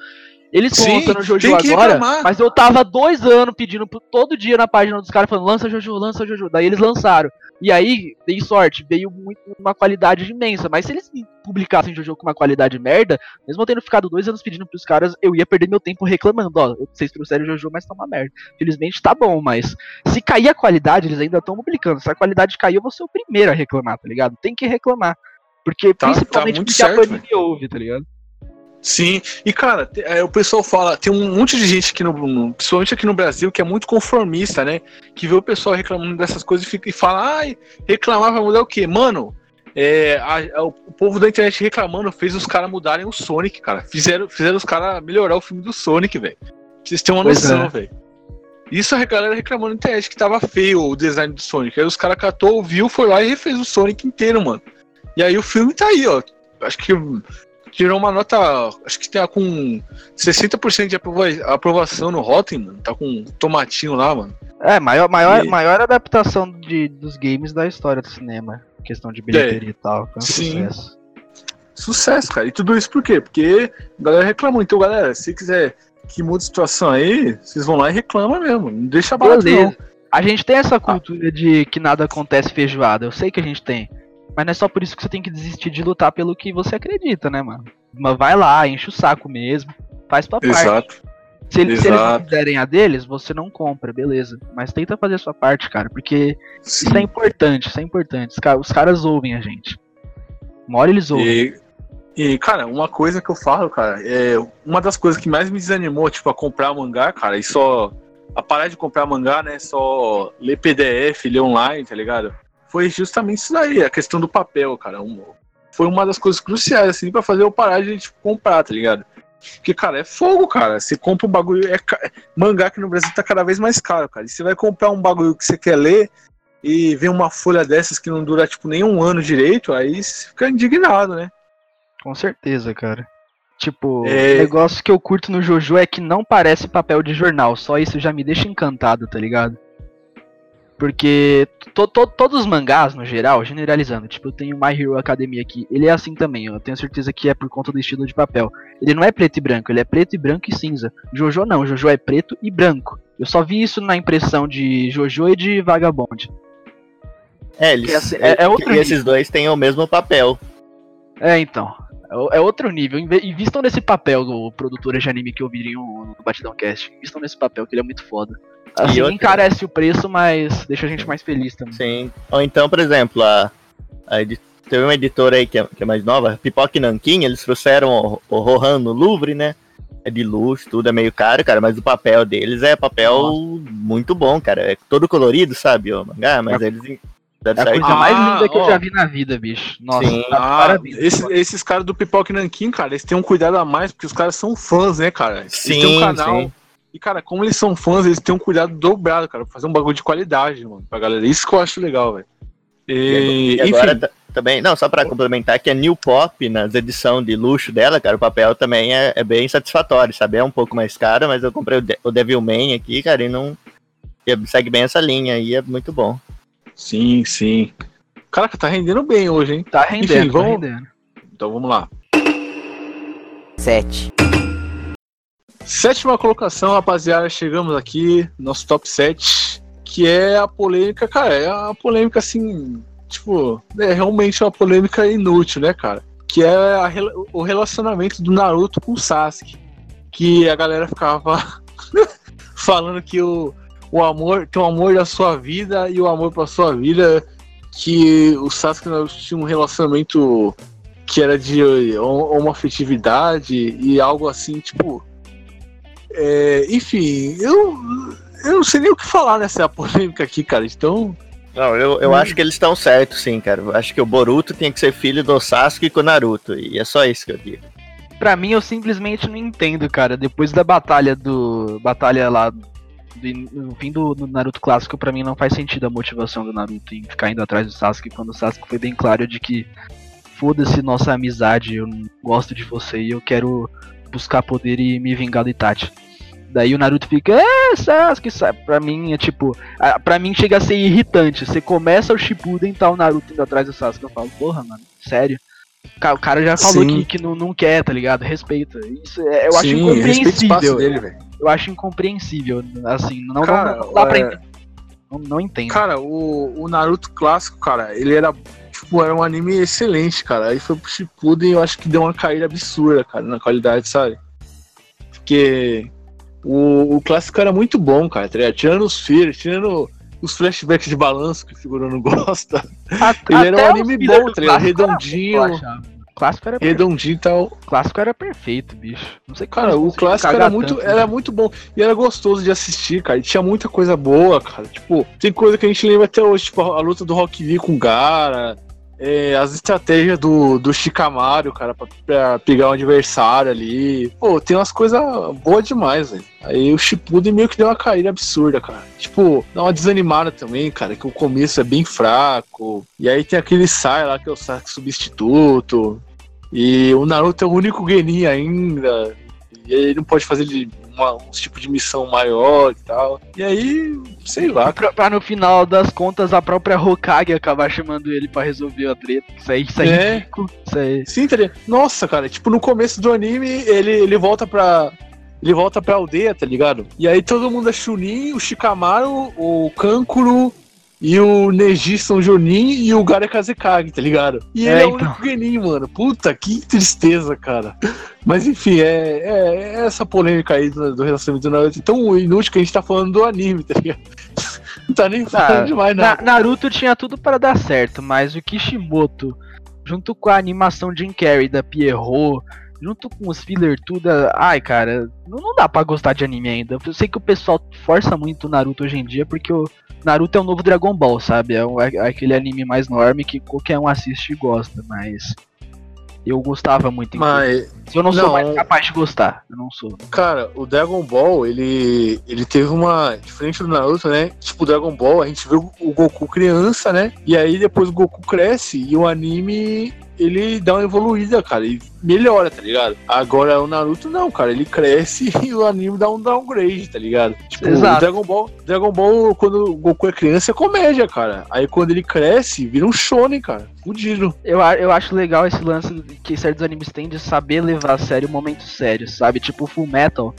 C: Eles estão lançando o Jojo agora,
A: reclamar.
C: mas eu tava dois anos pedindo todo dia na página dos caras falando, lança Jojo, lança Jojo. Daí eles lançaram. E aí, dei sorte, veio muito, uma qualidade imensa. Mas se eles publicassem Jojo com uma qualidade merda, mesmo eu tendo ficado dois anos pedindo pros caras, eu ia perder meu tempo reclamando. Ó, vocês trouxeram Jojo, mas tá uma merda. Felizmente tá bom, mas se cair a qualidade, eles ainda estão publicando. Se a qualidade cair, eu vou ser o primeiro a reclamar, tá ligado? Tem que reclamar. Porque,
A: Tá-
C: principalmente
A: tá
C: porque a
A: certo,
C: Panini ouve, tá ligado?
A: Sim, e cara, é, o pessoal fala, tem um monte de gente aqui no, no- principalmente aqui no Brasil, que é muito conformista, né? Que vê o pessoal reclamando dessas coisas e, fica, e fala, ai, reclamar vai mudar o quê? Mano, é, a- a- o povo da internet reclamando fez os caras mudarem o Sonic, cara. Fizeram, fizeram os caras melhorar o filme do Sonic, velho. Vocês terem uma
C: Pois
A: noção,
C: é.
A: velho. Isso a galera reclamando na internet que tava feio o design do Sonic. Aí os caras catou, viu, foi lá e refez o Sonic inteiro, mano. E aí o filme tá aí, ó. Acho que tirou uma nota. Acho que tá com 60% de aprova- aprovação no Rotten, mano. Tá com um tomatinho lá, mano.
C: É, maior, maior,
A: E-
C: maior adaptação de, dos games da história do cinema. Questão de bilheteria e tal. Foi um
A: É. Sim.
C: sucesso.
A: Sucesso, cara. E tudo isso por quê? Porque a galera reclamou. Então, galera, se quiser que mude a situação aí, vocês vão lá e reclamam mesmo. Não deixa barato, não.
C: A gente tem essa cultura de que nada acontece feijoada. Eu sei que a gente tem. Mas não é só por isso que você tem que desistir de lutar pelo que você acredita, né, mano? Mas vai lá, enche o saco mesmo. Faz tua parte.
A: Exato.
C: Se, eles- se eles não fizerem a deles, você não compra, beleza. Mas tenta fazer a sua parte, cara. Porque
A: Sim.
C: isso é importante, isso é importante. Os, ca- os caras ouvem a gente. Uma hora eles ouvem.
A: E, e, cara, uma coisa que eu falo, cara, é uma das coisas que mais me desanimou, tipo, a comprar mangá, cara, e só. A parar de comprar mangá, né? Só ler PDF, ler online, tá ligado? Foi justamente isso daí, a questão do papel, cara. Um- foi uma das coisas cruciais, assim, pra fazer eu parar de tipo, comprar, tá ligado? Porque, cara, é fogo, cara. Você compra um bagulho. É ca- Mangá aqui no Brasil tá cada vez mais caro, cara. E você vai comprar um bagulho que você quer ler e vem uma folha dessas que não dura, tipo, nem um ano direito, aí você fica indignado, né?
C: Com certeza, cara. Tipo,
A: É.
C: o negócio que eu curto no Jojo é que não parece papel de jornal. Só isso já me deixa encantado, tá ligado? Porque to- to- todos os mangás, no geral, generalizando, tipo, eu tenho My Hero Academia aqui, ele é assim também, eu tenho certeza que é por conta do estilo de papel. Ele não é preto e branco, ele é preto e branco e cinza. Jojo não, Jojo é preto e branco. Eu só vi isso na impressão de Jojo e de Vagabond.
B: É, eles,
C: assim, é- é outro
B: e esses dois têm o mesmo papel.
C: É, então. É É outro nível. Invistam nesse papel, o produtores de anime que ouviriam no Batidão Cast. Invistam nesse papel, que ele é muito foda. Assim,
B: outra-
C: encarece o preço, mas deixa a gente mais feliz também.
B: Sim. Ou então, por exemplo, a, a edi- teve uma editora aí que é, que é mais nova, Pipoca e Nanquim, eles trouxeram o, o Rohan no Louvre, né? É de luxo, tudo é meio caro, cara, mas o papel deles é papel
C: Nossa.
B: muito bom, cara. É todo colorido, sabe, o mangá, mas eles deram
C: É a coisa mais
A: Ah,
C: linda que eu
A: ó.
C: já vi na vida, bicho. Nossa,
B: Sim.
C: tá-
A: Ah,
C: parabéns.
A: esse- esses caras do Pipoca e Nanquim, cara, eles têm um cuidado a mais, porque os caras são fãs, né, cara? Eles têm um
B: Sim,
A: canal.
B: sim.
A: E, cara, como eles são fãs, eles têm um cuidado dobrado, cara, pra fazer um bagulho de qualidade, mano, pra galera. Isso que eu acho legal, velho. E,
B: E agora
A: enfim,
B: ta- também, não, só pra complementar, que a New Pop, nas edições de luxo dela, cara, o papel também é, é bem satisfatório, sabe? É um pouco mais caro, mas eu comprei o, De o Devilman aqui, cara, e não. e segue bem essa linha aí, é muito bom.
A: Sim, sim. Caraca, tá rendendo bem hoje, hein?
C: Tá rendendo,
A: Enfim,
C: tá
A: vamos-
C: rendendo.
A: Então vamos lá.
E: 7.
A: Sétima colocação, rapaziada, chegamos aqui, nosso top 7, que é a polêmica, cara, é a polêmica assim, tipo, é realmente uma polêmica inútil, né, cara? Que é a o relacionamento do Naruto com o Sasuke. Que a galera ficava falando que o, o amor, que o amor da sua vida e o amor pra sua vida, que o Sasuke tinham um relacionamento que era de uma afetividade e algo assim, tipo, é, enfim, eu, eu não sei nem o que falar nessa polêmica aqui, cara. Então,
B: Não, eu, eu
A: Hum.
B: acho que eles estão certos, sim, cara. Eu acho que o Boruto tinha que ser filho do Sasuke com o Naruto, e é só isso que eu digo.
C: Pra mim, eu simplesmente não entendo, cara. Depois da batalha do. Batalha lá no fim do, do Naruto clássico, pra mim não faz sentido a motivação do Naruto em ficar indo atrás do Sasuke, quando o Sasuke foi bem claro de que foda-se nossa amizade, eu não gosto de você e eu quero buscar poder e me vingar do Itachi. Daí o Naruto fica, é, Sasuke, sabe? Pra mim é tipo, a- pra mim chega a ser irritante. Você começa o Shippuden e tá o Naruto indo atrás do Sasuke. Eu falo, porra, mano, sério? O cara já falou
A: Sim.
C: que, que não, não quer, tá ligado? Respeita. Isso é, eu acho
A: Sim, respeita o espaço
C: incompreensível.
A: dele.
C: Eu acho incompreensível. Assim, não,
A: Cara,
C: não, não dá pra
A: é-
C: entender. Não, não entendo.
A: Cara, o, o Naruto clássico, cara, ele era, tipo, era um anime excelente, cara. Aí foi pro Shippuden e eu acho que deu uma caída absurda, cara, na qualidade, sabe? Porque o, o clássico era muito bom, cara, tá ligado? Tirando os filhos, tirando os flashbacks de balanço que o figurão não gosta.
C: A-
A: Ele era um anime bom, tá Redondinho.
C: O clássico era.
A: Redondinho e tal.
C: O clássico era perfeito, bicho. Não sei
A: Cara, o clássico era muito,
C: tanto,
A: era
C: né?
A: muito bom. E era gostoso de assistir, cara. E tinha muita coisa boa, cara. Tipo, tem coisa que a gente lembra até hoje, tipo, a luta do Rock Lee com o Gara. É, as estratégias do, do Shikamaru, cara, pra, pra pegar um adversário ali. Pô, tem umas coisas boas demais, velho. Aí o Shippuden meio que deu uma caída absurda, cara. Tipo, dá uma desanimada também, cara, que o começo é bem fraco. E aí tem aquele Sai lá, que é o Sasuke substituto. E o Naruto é o único Genin ainda. E ele não pode fazer de uma, um tipo de missão maior e tal. E aí, sei lá,
C: Pra, pra no final das contas a própria Hokage acabar chamando ele pra resolver a treta. Isso aí, isso aí
A: É.
C: é ridículo. Isso aí.
A: Sim, tá? Nossa, cara, tipo, no começo do anime, ele, ele volta pra. Ele volta pra aldeia, tá ligado? E aí todo mundo é Chunin, o Shikamaru, o Kankuro e o Neji são Jonin e o Gara é Kazekage, tá ligado? E ele
C: É,
A: é, o
C: então.
A: único Genin, mano. Puta, que tristeza, cara. Mas enfim, é, é- é essa polêmica aí do, do relacionamento do Naruto. Tão inútil que a gente tá falando do anime, tá ligado? Não tá nem falando
C: Ah,
A: demais, não.
C: Na- Naruto tinha tudo para dar certo, mas o Kishimoto, junto com a animação Jim Carrey da Pierrot, junto com os filler tudo, ai cara, não, não dá pra gostar de anime ainda. Eu sei que o pessoal força muito o Naruto hoje em dia porque o Naruto é o novo Dragon Ball, sabe? É, um- é aquele anime mais norme que qualquer um assiste e gosta, mas eu gostava muito.
A: Mas,
C: eu não sou
A: não.
C: mais capaz de gostar, eu não sou.
A: Cara, o Dragon Ball, ele, ele teve uma. Diferente do Naruto, né? Tipo, o Dragon Ball, a gente vê o Goku criança, né? E aí depois o Goku cresce e o anime. Ele dá uma evoluída, cara, e melhora, tá ligado? Agora o Naruto não, cara, ele cresce e o anime dá um downgrade, tá ligado? Tipo,
C: Exato.
A: o Dragon Ball, Dragon Ball, quando o Goku é criança, é comédia, cara. Aí quando ele cresce, vira um shonen, cara. Fudido.
C: Eu, eu acho legal esse lance que certos animes têm de saber levar a sério momentos sérios, sabe? Tipo Full Metal,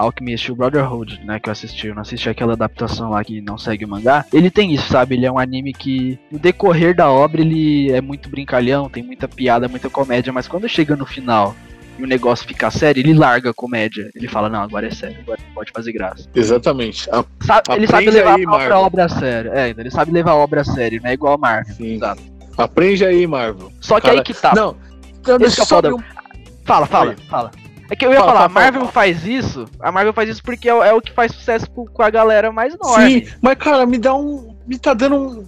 C: Alchemist, o Brotherhood, né, que eu assisti. Eu não assisti aquela adaptação lá que não segue o mangá. Ele tem isso, sabe? Ele é um anime que, no decorrer da obra, ele é muito brincalhão, tem muita piada, muita comédia, mas quando chega no final e o negócio fica sério, ele larga a comédia. Ele fala, não, agora é sério, agora pode fazer graça.
A: Exatamente.
C: Sabe- ele sabe levar
A: aí,
C: a própria obra a sério. É, ele sabe levar a obra a sério, não é igual a Marvel.
A: sim.
C: Exato.
A: Aprende aí, Marvel.
C: Só que
A: Cara,
C: aí que tá.
A: Não,
C: Esse
A: deixa
C: é
A: eu abrir um
C: Fala, fala, fala. É que eu ia
A: Fala,
C: falar,
A: fala,
C: a Marvel
A: fala.
C: faz isso, a Marvel faz isso porque é, o- é o que faz sucesso com, com a galera mais enorme.
A: Sim, mas cara, me dá um. Me tá dando um-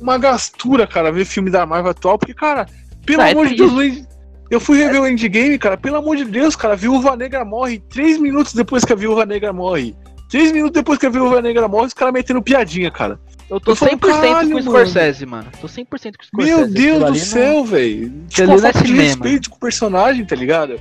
A: uma gastura, cara, ver filme da Marvel atual, porque, cara, pelo
C: Não, é
A: amor de
C: triste.
A: Deus, Luiz, eu fui rever o Endgame, cara, pelo amor de Deus, cara, a Viúva Negra morre três minutos depois que a Viúva Negra morre. Três minutos depois que a Viúva Negra morre, os caras metendo piadinha, cara.
C: Eu tô
A: Eu falo,
C: 100% com o Scorsese, mano. Tô 100% com o Scorsese.
A: Meu Deus do céu, velho. Tipo,
C: é
A: falta de
C: cinema.
A: respeito com o personagem, tá ligado?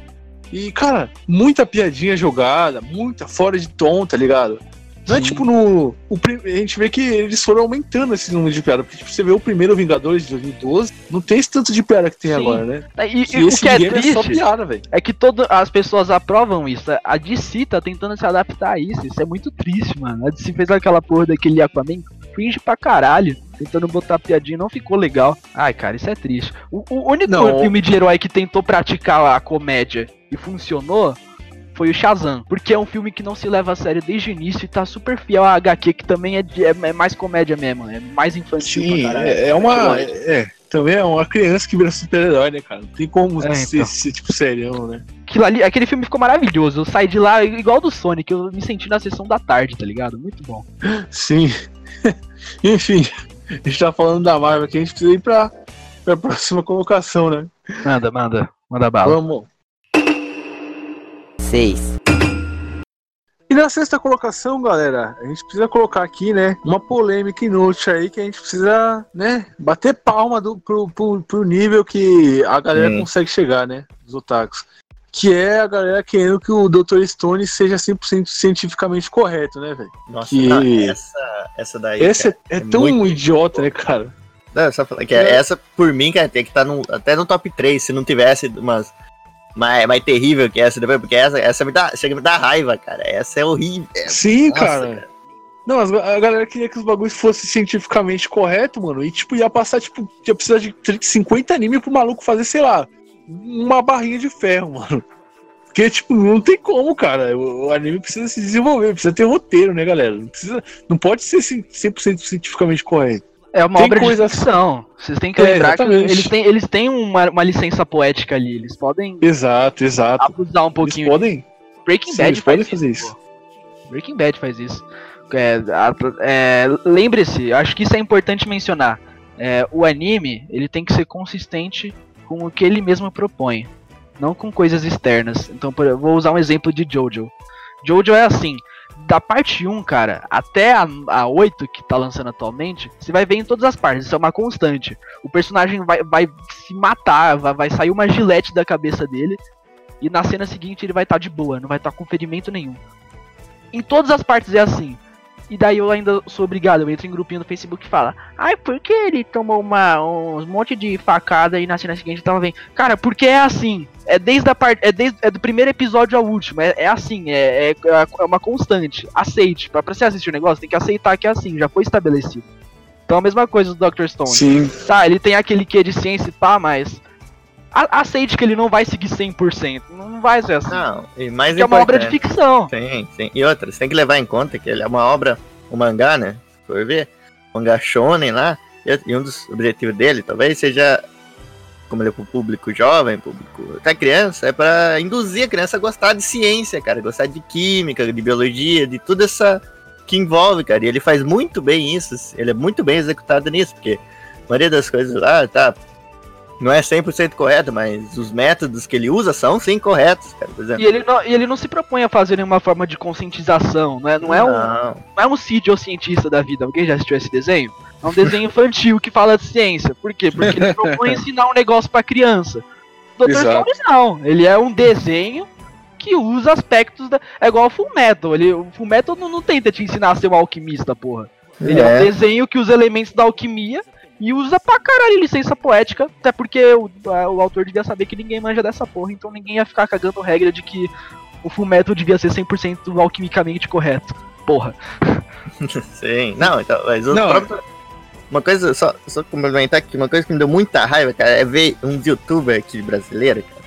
A: E, cara, muita piadinha jogada, muita fora de tom, tá ligado? Não é tipo no. O, a gente vê que eles foram aumentando esse número de piada. Porque tipo, você vê o primeiro Vingadores de 2012, não tem esse tanto de piada que tem
C: Sim.
A: agora, né?
C: E, e
A: E
C: o que é
A: game é só
C: triste
A: piada,
C: é que todas as pessoas aprovam isso. A DC tá tentando se adaptar a isso. Isso é muito triste, mano. A DC fez aquela porra daquele Aquaman cringe pra caralho. Tentando botar piadinha não ficou legal. Ai, cara, isso é triste. O, o único
A: Não.
C: filme de herói que tentou praticar a comédia e funcionou foi o Shazam. Porque é um filme que não se leva a sério desde o início e tá super fiel à HQ, que também é, de- é- é mais comédia mesmo. É mais infantil
A: Sim, é, é uma. É, também é uma criança que vira super-herói, né, cara? Não tem como
C: É,
A: ser,
C: então.
A: ser, tipo serião, né?
C: Aquilo ali, aquele filme ficou maravilhoso. Eu saí de lá igual do Sonic, eu me senti na sessão da tarde, tá ligado? Muito bom.
A: Sim. Enfim, a gente tá falando da Marvel aqui, a gente precisa ir pra, pra próxima colocação, né?
C: Manda, manda, manda bala.
A: Vamos.
E: 6,
A: E na sexta colocação, galera, a gente precisa colocar aqui, né, uma polêmica inútil aí que a gente precisa, né, bater palma do, pro, pro, pro nível que a galera
B: Hum.
A: consegue chegar, né, dos otakus. Que é a galera querendo que o Dr. Stone seja 100% cientificamente correto, né, velho?
B: Nossa,
A: Que-
B: não, essa, essa daí.
A: Esse é,
B: cara,
A: é
B: é
A: tão
B: muito-
A: idiota, né, cara?
B: Não, só falar que essa, por mim, cara, tem que estar no, até no top 3, se não tivesse umas mais, mais terrível que essa depois, porque essa, essa me dá, chega me dar raiva, cara. Essa é horrível. É-
A: Sim,
B: nossa,
A: cara. Não, a galera queria que os bagulhos fossem cientificamente correto, mano. E, tipo, ia passar, tipo, ia precisar de 30, 50 anime pro maluco fazer, sei lá, uma barrinha de ferro, mano. Porque, tipo, não tem como, cara. O, o anime precisa se desenvolver, precisa ter roteiro, né, galera? Não, precisa, não pode ser cem- 100% cientificamente correto.
C: É uma
A: Tem
C: obra
A: coisa-
C: de ficção. Vocês têm que
A: É,
C: lembrar que eles têm, eles têm uma, uma licença poética ali. Eles podem
A: Exato, exato.
C: abusar um
A: Eles
C: pouquinho.
A: podem,
C: Breaking
A: sim,
C: Bad
A: eles
C: faz
A: podem fazer isso.
C: pô. Breaking Bad faz isso. É, é, Lembre-se, acho que isso é importante mencionar. É, o anime ele tem que ser consistente com o que ele mesmo propõe, não com coisas externas. Então, por- vou usar um exemplo de Jojo. Jojo é assim. Da parte 1, cara, até a, a 8 que tá lançando atualmente, você vai ver em todas as partes, isso é uma constante. O personagem vai, vai se matar, vai, vai sair uma gilete da cabeça dele, e na cena seguinte ele vai estar de boa, não vai estar com ferimento nenhum. Em todas as partes é assim. E daí eu ainda sou obrigado, eu entro em grupinho no Facebook e fala, ai, por que ele tomou uma, um monte de facada e na cena seguinte tava bem? Cara, porque é assim. É desde a parte. É, desde, é do primeiro episódio ao último. É, é assim, é, é, é uma constante. Aceite. Pra, pra você assistir o negócio, tem que aceitar que é assim, já foi estabelecido. Então a mesma coisa do Dr. Stone.
A: Sim.
C: Tá, ele tem aquele quê de ciência e pá, mas. Aceite que ele não vai seguir 100%. Não vai ser assim.
B: Não, e mais
C: porque é uma obra de ficção.
B: Sim, sim. E outra, você tem que levar em conta que ele é uma obra, um mangá, né? Se for ver, mangá shonen lá, e e um dos objetivos dele talvez seja, como ele é pro público jovem, público até criança, é para induzir a criança a gostar de ciência, cara, gostar de química, de biologia, de tudo essa que envolve, cara. E ele faz muito bem isso, ele é muito bem executado nisso, porque a maioria das coisas lá, tá, não é 100% correto, mas os métodos que ele usa são sim corretos, cara, por exemplo.
C: E ele, não, e ele não se propõe a fazer nenhuma forma de conscientização, não é, não é um,
B: Não.
C: não é um Cid ou cientista da vida. Alguém já assistiu esse desenho? É um desenho infantil que fala de ciência. Por quê? Porque ele propõe ensinar um negócio pra criança. Dr. Stone não. Ele é um desenho que usa aspectos da. É igual o Full Metal. Ele, o Full Metal não, não tenta te ensinar a ser um alquimista, porra. Ele é. um desenho que usa elementos da alquimia e usa pra caralho licença poética. Até porque o, a- o autor devia saber que ninguém manja dessa porra, então ninguém ia ficar cagando regra de que o Full Metal devia ser 100% alquimicamente correto. Porra.
B: Sim, não, então, mas o
A: Não.
B: próprio- Uma coisa, só, só complementar aqui, uma coisa que me deu muita raiva, cara, é ver uns youtubers aqui brasileiros, cara.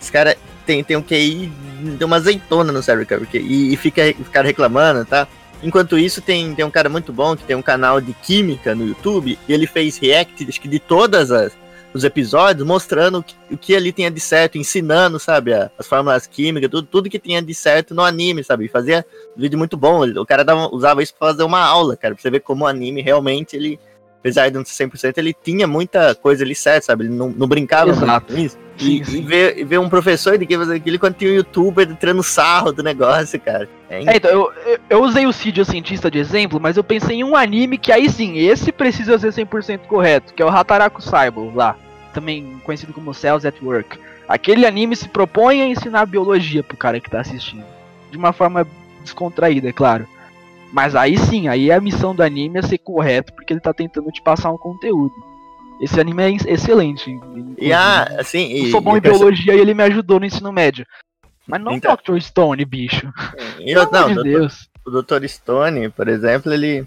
B: Os caras tem, tem um QI de uma azeitona no cérebro, cara, porque, e, e fica, ficaram reclamando, tá? Enquanto isso, tem, tem um cara muito bom que tem um canal de química no YouTube, e ele fez react, acho que de todas as os episódios, mostrando o que, o que ali tinha de certo, ensinando, sabe, as fórmulas químicas, tudo, tudo que tinha de certo no anime, sabe? Fazia vídeo muito bom. O cara dava- usava isso pra fazer uma aula, cara, pra você ver como o anime realmente, ele, apesar de não ser 100%, ele tinha muita coisa ali certa, sabe? Ele não, não brincava
C: Exato.
B: com isso. E,
C: sim.
B: e ver, e ver um professor de que fazer aquilo quando tinha um youtuber tirando sarro do negócio, cara. É,
C: É, então, eu, eu, eu usei o Cid, o cientista, de exemplo, mas eu pensei em um anime que aí sim, esse precisa ser 100% correto, que é o Hataraku Saibou, lá. Também conhecido como Cells at Work. Aquele anime se propõe a ensinar biologia pro cara que tá assistindo. De uma forma descontraída, é claro. Mas aí sim, aí a missão do anime é ser correto, porque ele tá tentando te passar um conteúdo. Esse anime é ex- excelente.
B: E ah, assim.
C: eu
B: E,
C: sou bom em biologia e ele me ajudou no ensino médio. Mas não
B: Então.
C: Dr. Stone, bicho.
B: Eu, não,
C: de
B: o
C: Deus.
B: Dr. Stone, por exemplo, ele.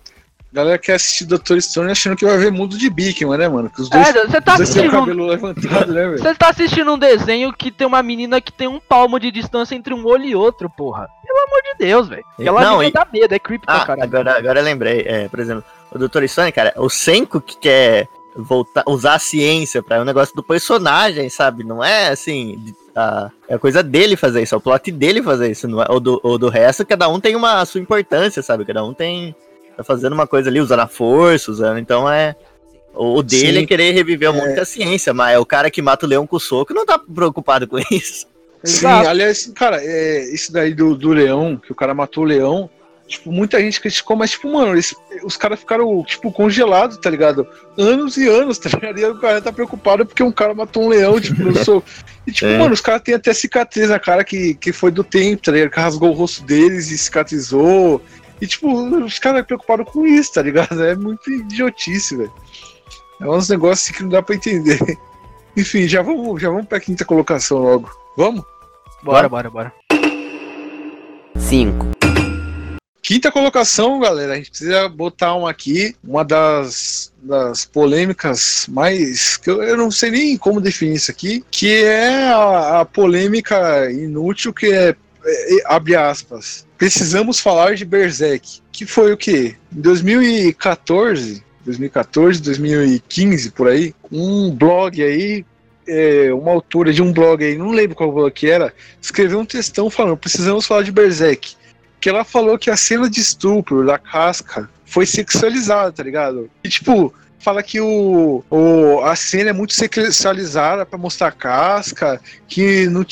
A: Galera quer assistir Dr. Stone achando que vai ver mundo de Bikman, né, mano? Que os
C: É,
A: dois,
C: você tá
A: os dois têm o
C: assistindo
A: cabelo levantado, né, velho?
C: Você tá assistindo um desenho que tem uma menina que tem um palmo de distância entre um olho e outro, porra. Pelo amor de Deus, velho. Aquela
B: Não,
C: menina
B: e-
C: dá medo, é creepy pra
B: Ah,
C: caralho.
B: agora, agora eu lembrei. É, por exemplo, o Dr. Stone, cara, o Senko que quer voltar, usar a ciência pra um negócio do personagem, sabe? Não é assim. de- a- é a coisa dele fazer isso, é o plot dele fazer isso. Não é, o, do, o do resto, cada um tem uma a sua importância, sabe? Cada um tem. Tá fazendo uma coisa ali, usando a força, usando. Então é. O o dele
A: Sim.
B: é querer reviver muito a ciência, mas é o cara que mata o leão com o soco não tá preocupado com isso.
A: Sim, aliás, cara, é, isso daí do, do leão, que o cara matou o leão, tipo, muita gente criticou, mas, tipo, mano, eles- os caras ficaram, tipo, congelados, tá ligado? Anos e anos, tá ligado? E o cara tá preocupado porque um cara matou um leão, tipo, não sou. E, tipo,
B: É.
A: mano, os caras têm até cicatriz na cara que, que foi do tempo, tá ligado? Que rasgou o rosto deles e cicatrizou. E, tipo, os caras preocupados com isso, tá ligado? É muito idiotice, velho. É uns negócios que não dá pra entender. Enfim, já vamos, já vamos pra quinta colocação logo. Vamos?
C: Bora, bora, bora.
E: 5,
A: Quinta colocação, galera. A gente precisa botar uma aqui, uma das, das polêmicas mais. que eu, eu não sei nem como definir isso aqui, que é a, a polêmica inútil que é, é, abre aspas. Precisamos falar de Berserk. Que foi o quê? Em 2014, 2014, 2015, por aí, um blog aí. é, uma autora de um blog aí, não lembro qual blog que era, escreveu um textão falando: precisamos falar de Berserk que ela falou que a cena de estupro da casca foi sexualizada, tá ligado? E tipo, fala que o, o a cena é muito sexualizada pra mostrar a casca, que não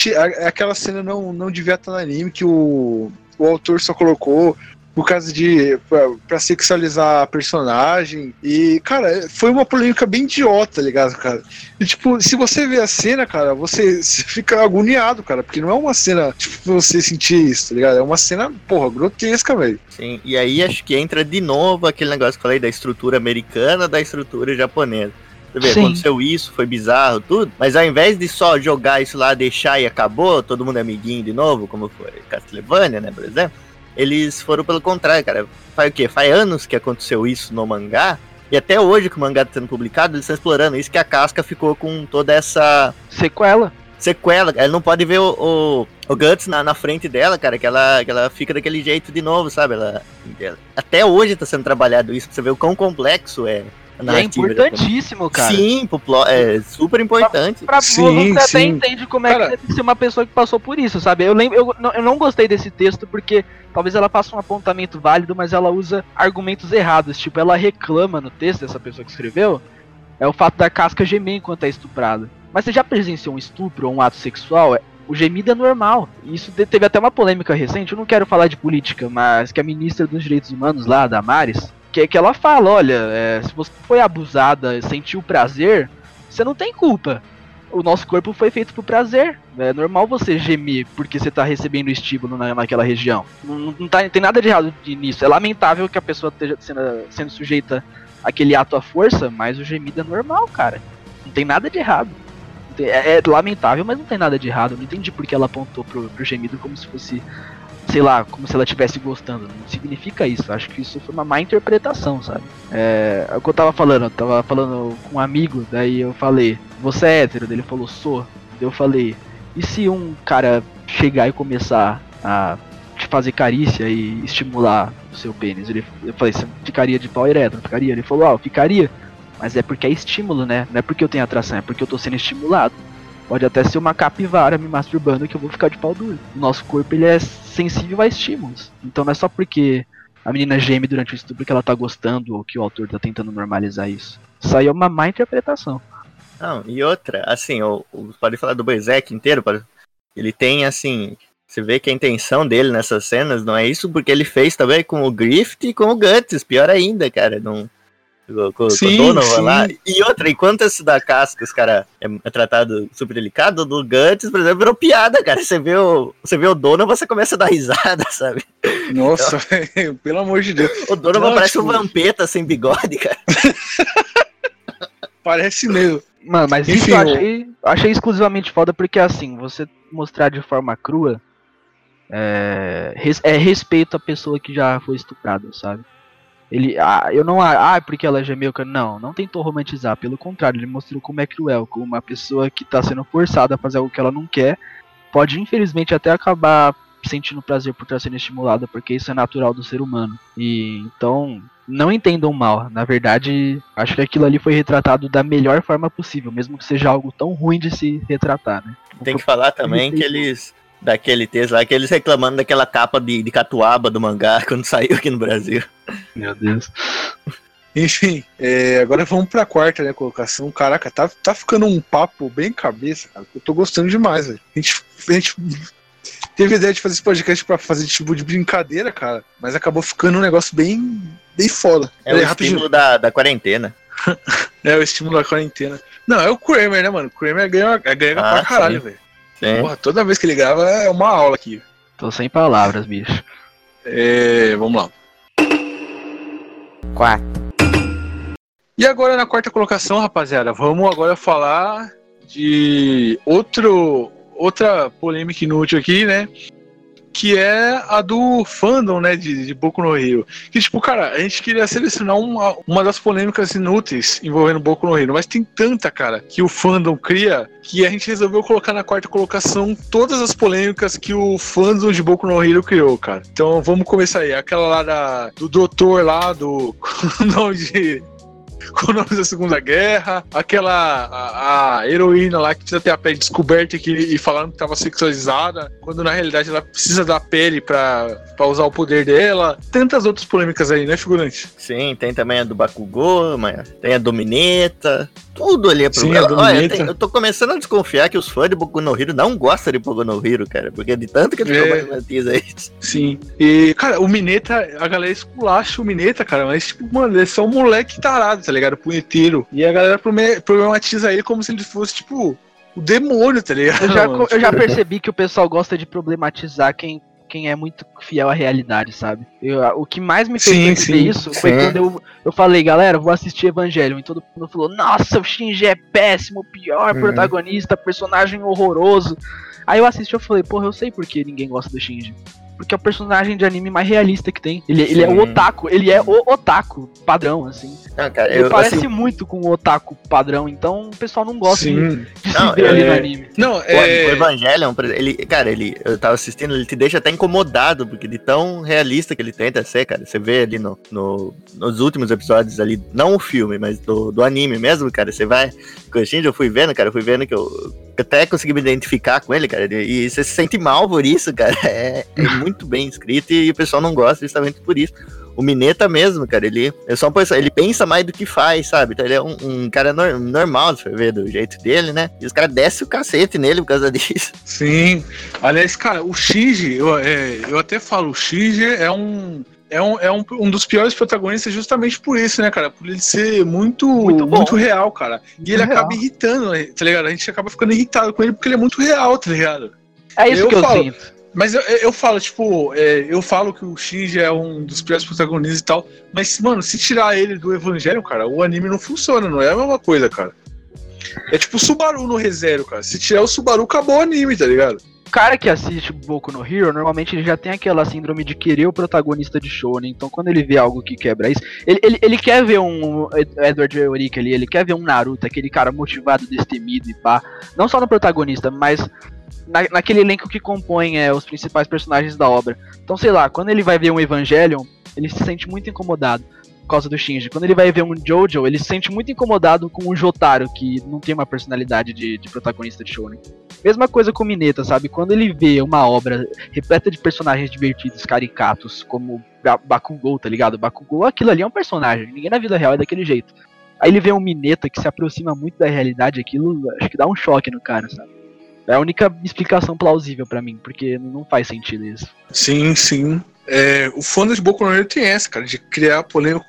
A: aquela cena não, não devia estar no anime, que o, o autor só colocou por causa de. Pra, pra sexualizar a personagem. E, cara, foi uma polêmica bem idiota, tá ligado, cara? E, tipo, se você vê a cena, cara, você, fica agoniado, cara, porque não é uma cena, tipo, você sentir isso, tá ligado? É uma cena, porra, grotesca, velho.
B: Sim, e aí acho que entra de novo aquele negócio que eu falei da estrutura americana da estrutura japonesa. Você vê, aconteceu isso, foi bizarro, tudo, mas ao invés de só jogar isso lá, deixar e acabou, todo mundo é amiguinho de novo, como foi Castlevania, né, por exemplo, eles foram pelo contrário, cara. Faz o quê? Faz anos que aconteceu isso no mangá, e até hoje que o mangá tá sendo publicado, eles estão explorando isso, que a casca ficou com toda essa
C: Sequela.
B: sequela. Ela não pode ver o, o, o Guts na, na frente dela, cara, que ela, que ela fica daquele jeito de novo, sabe? Ela, ela- até hoje tá sendo trabalhado isso, pra você ver o quão complexo é
C: é importantíssimo, cara.
B: Sim, pro plot, é super importante.
C: Pra
A: Sim,
C: você até
A: sim.
C: entende como é
A: Cara-
C: que deve ser uma pessoa que passou por isso, sabe? Eu, lembro, eu, não- eu não gostei desse texto porque talvez ela faça um apontamento válido, mas ela usa argumentos errados. Tipo, ela reclama no texto dessa pessoa que escreveu é o fato da casca gemer enquanto é estuprada. Mas você já presenciou um estupro ou um ato sexual? É- O gemido é normal. Isso teve até uma polêmica recente. Eu não quero falar de política, mas que a ministra dos Direitos Humanos lá, Damares, que, que ela fala: olha, é, se você foi abusada, sentiu prazer, você não tem culpa. O nosso corpo foi feito pro prazer. É normal você gemer porque você tá recebendo estímulo na, naquela região. Não, não, não tá, tem nada de errado nisso. É lamentável que a pessoa esteja sendo, sendo sujeita àquele ato à força, mas o gemido é normal, cara. Não tem nada de errado. Não É, é lamentável, mas não tem nada de errado. Eu não entendi porque ela apontou pro, pro gemido como se fosse, sei lá, como se ela estivesse gostando. Não significa isso. Acho que isso foi uma má interpretação, sabe? É, é o que eu tava falando, eu tava falando com um amigo, daí eu falei, você é hétero? Daí Ele falou, sou. Daí eu falei, e se um cara chegar e começar a te fazer carícia e estimular o seu pênis? Ele, eu falei, você ficaria de pau ereto, ficaria? Ele falou, ah, eu ficaria. Mas é porque é estímulo, né? Não é porque eu tenho atração, é porque eu tô sendo estimulado. Pode até ser uma capivara me masturbando que eu vou ficar de pau duro. O nosso corpo ele é sensível a estímulos. Então não é só porque a menina geme durante o estupro que ela tá gostando ou que o autor tá tentando normalizar isso. Isso aí é uma má interpretação.
B: Não, e outra, assim, o, o- pode falar do Berserk inteiro, pode- ele tem, assim, você vê que a intenção dele nessas cenas não é isso, porque ele fez também com o Grift e com o Guts, pior ainda, cara, não... Com, com- com
A: Sim,
B: o Donovan
A: sim.
B: lá. E outra, enquanto esse da casca, os cara é, é tratado super delicado, do Guts, por exemplo, virou piada, cara. Você vê o, você vê o Donovan, você começa a dar risada, sabe?
A: Nossa, velho, pelo amor de Deus.
B: O Donovan
A: Não,
B: parece
A: tipo-
B: um vampeta sem bigode, cara.
A: Parece mesmo.
C: Mano, mas
A: Enfim,
C: isso eu achei, achei exclusivamente foda porque assim, você mostrar de forma crua é, é respeito à pessoa que já foi estuprada, sabe? Ele, ah, eu não, ah, porque ela gemeu, cara. Não, não tentou romantizar, pelo contrário, ele mostrou como é cruel, como uma pessoa que tá sendo forçada a fazer algo que ela não quer, pode infelizmente até acabar sentindo prazer por estar sendo estimulada, porque isso é natural do ser humano. E então, não entendam mal. Na verdade, acho que aquilo ali foi retratado da melhor forma possível, mesmo que seja algo tão ruim de se retratar, né?
B: Tem que falar também que eles. Daquele texto lá, que eles reclamando daquela capa de, de catuaba do mangá quando saiu aqui no Brasil.
C: Meu Deus.
A: Enfim, é, agora vamos pra quarta, né, colocação. Caraca, tá, tá ficando um papo bem cabeça, cara. Eu tô gostando demais, velho. A gente, a gente teve a ideia de fazer esse podcast pra fazer tipo de brincadeira, cara, mas acabou ficando um negócio bem, bem foda.
B: É o estímulo da, da quarentena.
A: é, o estímulo da quarentena. Não, é o Kramer, né, mano? O Kramer ganha, ganha
B: Ah,
A: pra caralho, velho.
B: Sim.
A: Porra, toda vez que ele grava é uma aula aqui.
C: Tô sem palavras, bicho.
A: É, vamos lá.
E: 4,
A: E agora na quarta colocação, rapaziada, vamos agora falar de outro, outra polêmica inútil aqui, né? Que é a do fandom, né, de, de Boku no Hero. Que, tipo, cara, a gente queria selecionar uma, uma das polêmicas inúteis envolvendo Boku no Hero, mas tem tanta, cara, que o fandom cria, que a gente resolveu colocar na quarta colocação todas as polêmicas que o fandom de Boku no Hero criou, cara. Então vamos começar aí. Aquela lá da, do doutor lá, do nome de com o nome da Segunda Guerra, aquela a, a heroína lá que precisa ter a pele descoberta que, e falando que estava sexualizada, quando na realidade ela precisa da pele pra usar o poder dela. Tantas outras polêmicas aí, né, figurante?
B: Sim, tem também a do Bakugou, tem a do Mineta, tudo ali é
A: Sim,
B: problema.
A: a do
B: Olha, eu, tenho- eu tô começando a desconfiar que os fãs de Boku no Hero não gostam de Boku no Hero, cara, porque de tanto que eles
A: É.
B: problematizam isso.
A: Sim. E, cara, o Mineta, a galera esculacha o Mineta, cara, mas, tipo, mano, ele é só um moleque tarado, tá ligado? Punheteiro. E a galera problematiza ele como se ele fosse, tipo, o demônio, tá ligado?
C: Eu já, eu já percebi que o pessoal gosta de problematizar quem, quem é muito fiel à realidade, sabe? Eu- o que mais me fez
A: Sim,
C: perceber
A: sim,
C: isso foi
B: sim.
C: quando eu, eu falei, galera, vou assistir Evangelion. E todo mundo falou, nossa, o Shinji é péssimo, pior
B: Uhum.
C: protagonista, personagem horroroso. Aí eu assisti e falei, porra, eu sei por que ninguém gosta do Shinji. Porque é o personagem de anime mais realista que tem. Ele, ele é o otaku, ele é o otaku padrão, assim.
B: Não, cara,
C: Ele
B: eu,
C: parece
B: assim,
C: muito com o otaku padrão, então o pessoal não gosta de,
A: Sim.
C: de se
B: Não,
C: ver ali
A: é-
C: no anime.
A: Não,
B: o, o
A: é.
B: Evangelion, exemplo, ele, cara, ele, eu tava assistindo, ele te deixa até incomodado, porque de tão realista que ele tenta ser, cara. Você vê ali no, no- nos últimos episódios ali, não o filme, mas do, do anime mesmo, cara. Você vai. Com o Shinji, eu fui vendo, cara, eu fui vendo que eu até consegui me identificar com ele, cara. E você se sente mal por isso, cara. É, é muito bem escrito e o pessoal não gosta justamente por isso. O Mineta mesmo, cara, ele é só uma pessoa, ele pensa mais do que faz, sabe? Então ele é um, um cara nor- normal, for ver do jeito dele, né? E os caras descem o cacete nele por causa disso.
A: Sim. Aliás, cara, o Shinji, eu, é, eu até falo, o Shinji é um. É, um, é um, um dos piores protagonistas justamente por isso, né, cara? Por ele ser muito,
C: Muito
A: muito, real, cara. E ele
C: Muito
A: acaba
C: real.
A: irritando, né, tá ligado? A gente acaba ficando irritado com ele porque ele é muito real, tá ligado?
C: É isso
A: Eu
C: que eu
A: falo.
C: sinto.
A: Mas eu, eu falo, tipo, é, eu falo que o Shinji é um dos piores protagonistas e tal. Mas, mano, se tirar ele do Evangelho, cara, o anime não funciona, não é a mesma coisa, cara. É tipo o Subaru no ReZero, cara. Se tirar o Subaru, acabou o anime, tá ligado?
C: O cara que assiste Boku no Hero, normalmente ele já tem aquela síndrome de querer o protagonista de show, né? Então quando ele vê algo que quebra isso, ele, ele, ele quer ver um Ed- Edward Eureka ali, ele quer ver um Naruto, aquele cara motivado, destemido e pá. Não só no protagonista, mas na, naquele elenco que compõe é, os principais personagens da obra. Então, sei lá, quando ele vai ver um Evangelion, ele se sente muito incomodado por causa do Shinji. Quando ele vai ver um Jojo, ele se sente muito incomodado com o Jotaro, que não tem uma personalidade de, de protagonista de shonen. Mesma coisa com o Mineta, sabe? Quando ele vê uma obra repleta de personagens divertidos, caricatos, como Ba- Bakugou, tá ligado? Bakugou, aquilo ali é um personagem, ninguém na vida real é daquele jeito. Aí ele vê um Mineta que se aproxima muito da realidade, aquilo acho que dá um choque no cara, sabe? É a única explicação plausível pra mim, porque não faz sentido isso.
A: Sim, sim. É, o fã de Boku no Hero tem essa, cara, de criar polêmica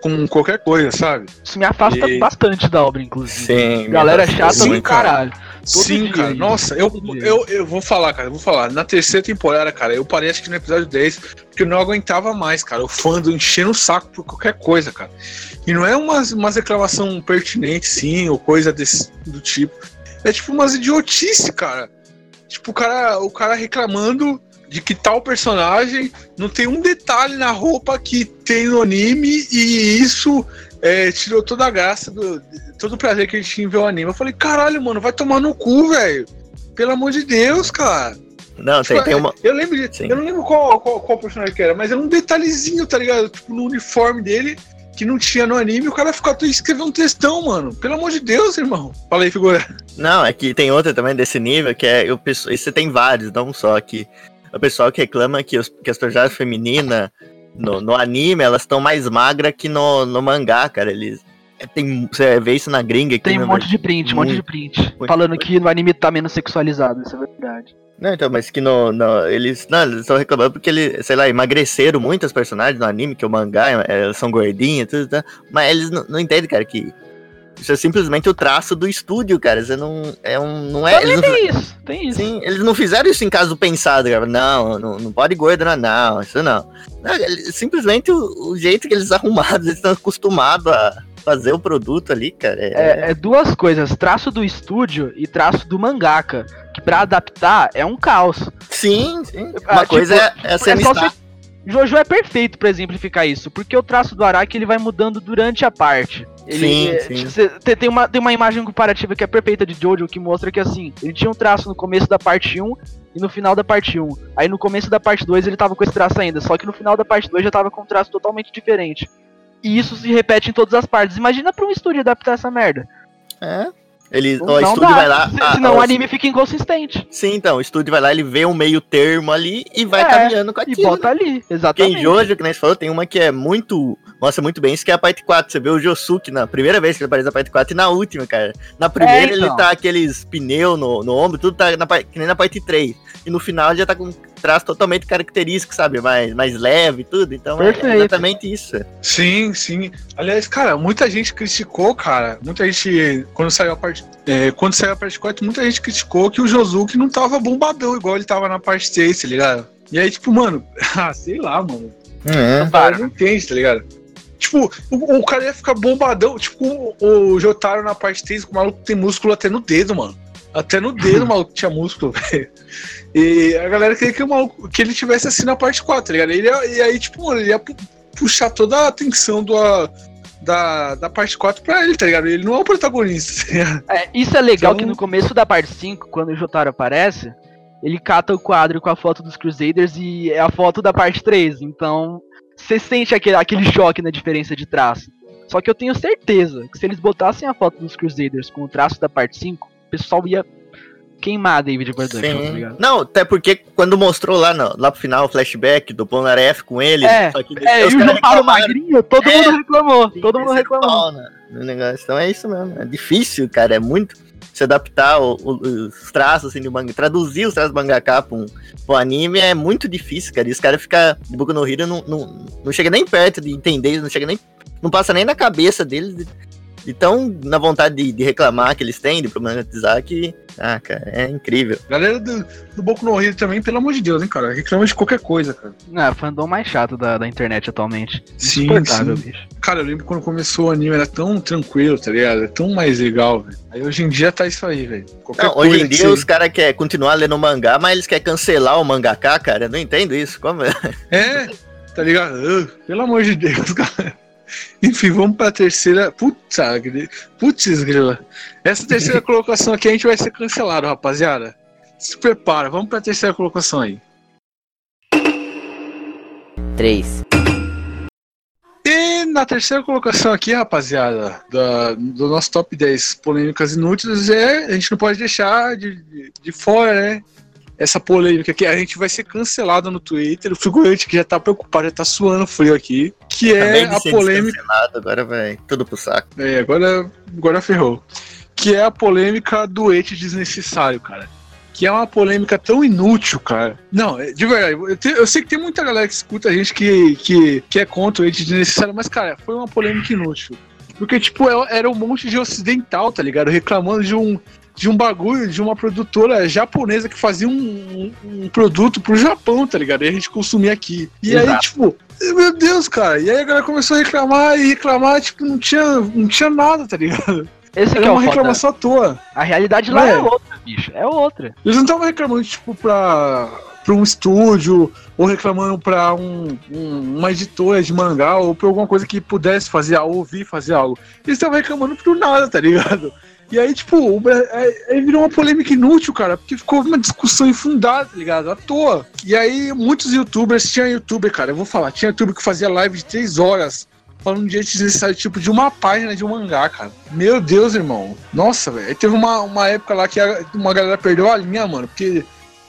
A: com qualquer, coisa, sabe?
C: Isso me afasta
A: E-
C: bastante da obra, inclusive.
B: Sim.
C: Galera
B: me
C: chata
A: Sim,
C: do
A: cara.
C: caralho. Todo
A: Sim,
C: dia
A: cara. Nossa, eu, eu, eu vou falar, cara, eu vou falar. Na terceira temporada, cara, eu parei acho que no episódio 10, porque eu não aguentava mais, cara. O fã do enchendo o saco por qualquer coisa, cara. E não é umas, umas reclamação pertinente, sim, ou coisa desse, do tipo. É tipo umas idiotice, cara. Tipo, o cara, o cara reclamando de que tal personagem não tem um detalhe na roupa que tem no anime e isso é, tirou toda a graça, do, todo o prazer que a gente tinha em ver o anime. Eu falei, caralho, mano, vai tomar no cu, velho. Pelo amor de Deus, cara.
B: Não, tem, tem uma.
A: Eu lembro, de- eu não lembro qual, qual, qual personagem que era, mas era um detalhezinho, tá ligado? Tipo, no uniforme dele, que não tinha no anime, o cara ficou escrevendo um textão, mano. Pelo amor de Deus, irmão. Fala aí, figura.
B: Não, é que tem outra também desse nível, que é pessoal. Isso tem vários, não só que. O pessoal que reclama que, os, que as personagens femininas no, no anime, elas estão mais magras que no, no mangá, cara. Eles. é, Tem, você vê isso na gringa
C: Tem um monte de print, um monte de print.
B: muito,
C: falando
B: muito.
C: que no anime tá menos sexualizado, isso é verdade.
B: Não, então, mas que no, no- eles. Não, eles estão reclamando porque eles, sei lá, emagreceram muitos personagens no anime, que o mangá, é, elas são gordinhas e tudo, tá? mas eles não, não entendem, cara, que isso é simplesmente o traço do estúdio, cara. Você não. É um. Não é. Eles não,
C: Tem isso, tem isso.
B: sim, eles não fizeram isso em caso pensado, cara. Não, não, não pode gordo, não, não, isso não. Não, eles- simplesmente o, o jeito que eles arrumaram, eles estão acostumados a fazer o produto ali, cara. É,
C: É, é duas coisas, traço do estúdio e traço do mangaka. Que pra adaptar é um caos.
B: Sim, sim.
C: Ah,
B: Uma
C: tipo,
B: coisa é, é
C: É
B: cena
C: só você... Jojo é perfeito pra exemplificar isso, porque o traço do Araki ele vai mudando durante a parte. Ele,
B: Sim,
C: é,
B: sim.
C: tem- tem, uma, tem uma imagem comparativa que é perfeita de Jojo que mostra que assim, ele tinha um traço no começo da parte 1 e no final da parte 1. Aí no começo da parte 2 ele tava com esse traço ainda, só que no final da parte 2 já tava com um traço totalmente diferente. E isso se repete em todas as partes. Imagina pra um estúdio adaptar essa merda.
B: É. Eles,
C: Não
B: o estúdio
C: dá,
B: vai lá.
C: se- senão o anime fica inconsistente.
B: Sim, então, o estúdio vai lá, ele vê um meio termo ali e vai
C: É,
B: caminhando com
C: E
B: aquilo.
C: bota ali,
B: Porque
C: exatamente.
B: em Jojo, que nem você falou, tem uma que é muito. Mostra muito bem isso, que é a parte 4. Você vê o Josuke na primeira vez que ele aparece na parte 4 e na última, cara. Na primeira
C: então.
B: ele tá aqueles pneus no, no ombro, tudo tá na, que nem na parte 3. E no final ele já tá com um traço totalmente característico, sabe? Mais, mais leve e tudo. Então é
C: Perfeito.
B: exatamente isso.
A: Sim, sim. Aliás, cara, muita gente criticou, cara. Muita gente, quando saiu a parte. é, quando saiu a parte 4, muita gente criticou que o Josuke não tava bombadão, igual ele tava na parte 3, tá ligado? E aí, tipo, mano, ah, sei lá, mano.
B: É.
A: O cara não entende, tá ligado? Tipo, o, o cara ia ficar bombadão. Tipo, o, o Jotaro na parte 3, o maluco tem músculo até no dedo, mano. Até no dedo o maluco tinha músculo, velho. E a galera queria que, o maluco, que ele tivesse assim na parte 4, tá ligado? Ele ia- e aí, tipo, mano, ele ia pu- puxar toda a atenção do, a- da, da parte 4 pra ele, tá ligado? Ele não é o protagonista, tá?
C: É, isso é legal
A: Então-
C: que no começo da parte 5, quando o Jotaro aparece, ele cata o quadro com a foto dos Crusaders e é a foto da parte 3. Então, você sente aquele, aquele choque na diferença de traço. Só que eu tenho certeza que se eles botassem a foto dos Crusaders com o traço da parte 5, o pessoal ia queimar David Production, tá?
B: Não, até porque quando mostrou lá, no, lá pro final o flashback do Polnareff com ele,
C: É,
B: só que
C: É,
B: os
C: e o Jotaro
B: reclamaram.
C: magrinho, todo
B: É.
C: mundo reclamou. Todo mundo
B: descer
C: reclamou.
B: pau no negócio. Então é isso mesmo. É difícil, cara. É muito se adaptar os traços assim, do manga. Traduzir os traços do mangaka pra um, anime é muito difícil, cara. E os caras ficam de Boku no Hero não, não, não chega nem perto de entender, não chega nem. Não passa nem na cabeça deles. De, de tão na vontade de, de reclamar que eles têm, de problematizar, que. Ah, cara, é incrível.
A: Galera do, do Boku no Hero também, pelo amor de Deus, hein, cara? Reclama de qualquer coisa, cara.
C: Não, é o fandom mais chato da, da internet atualmente.
A: Sim, sim.
C: bicho.
A: Cara, eu lembro quando começou o anime, era tão tranquilo, tá ligado? É tão mais legal, velho. Aí hoje em dia tá isso aí, velho. Qualquer
B: Não, hoje em dia os caras querem continuar lendo mangá, mas eles querem cancelar o mangaka, cara. Eu não entendo isso. Como é?
A: É, tá ligado? Ah, pelo amor de Deus, cara. Enfim, vamos pra terceira. Puta, gri- putz, grila. Essa terceira colocação aqui a gente vai ser cancelado, rapaziada. Se prepara, vamos pra terceira colocação aí.
E: 3,
A: E na terceira colocação aqui, rapaziada, da- do nosso top 10 polêmicas inúteis, é, a gente não pode deixar de, de, de fora, né? Essa polêmica aqui, a gente vai ser cancelado no Twitter. O figurante que já tá preocupado, já tá suando frio aqui. Que
B: Acabei
A: é a polêmica.
B: agora vai tudo pro saco.
A: É, agora, agora ferrou. Que é a polêmica do ete desnecessário, cara. Que é uma polêmica tão inútil, cara. Não, é- de verdade, eu, te- eu sei que tem muita galera que escuta a gente que, que, que é contra o ete desnecessário, mas, cara, foi uma polêmica inútil. Porque, tipo, é- era um monte de ocidental, tá ligado? Reclamando de um, de um bagulho, de uma produtora japonesa que fazia um, um, um produto pro Japão, tá ligado? E a gente consumia aqui. E aí,
C: Exato.
A: tipo, meu Deus, cara. E aí a galera começou a reclamar e reclamar, tipo, não tinha, não tinha nada, tá ligado?
C: Esse
A: Era
C: é
A: uma
C: foda.
A: reclamação à toa.
C: A realidade lá
A: É.
C: é outra, bicho. É outra.
A: Eles não estavam reclamando, tipo, pra, pra um estúdio, ou reclamando pra um, um- uma editora de mangá, ou pra alguma coisa que pudesse fazer algo, ouvir fazer algo. Eles estavam reclamando por nada, tá ligado? E aí, tipo, aí virou uma polêmica inútil, cara, porque ficou uma discussão infundada, tá ligado? À toa. E aí, muitos youtubers, tinha youtuber, cara, eu vou falar, tinha youtuber que fazia live de três horas falando de desnecessário, tipo, de uma página de um mangá, cara. Meu Deus, irmão. Nossa, velho. Teve uma, uma época lá que a- uma galera perdeu a linha, mano, porque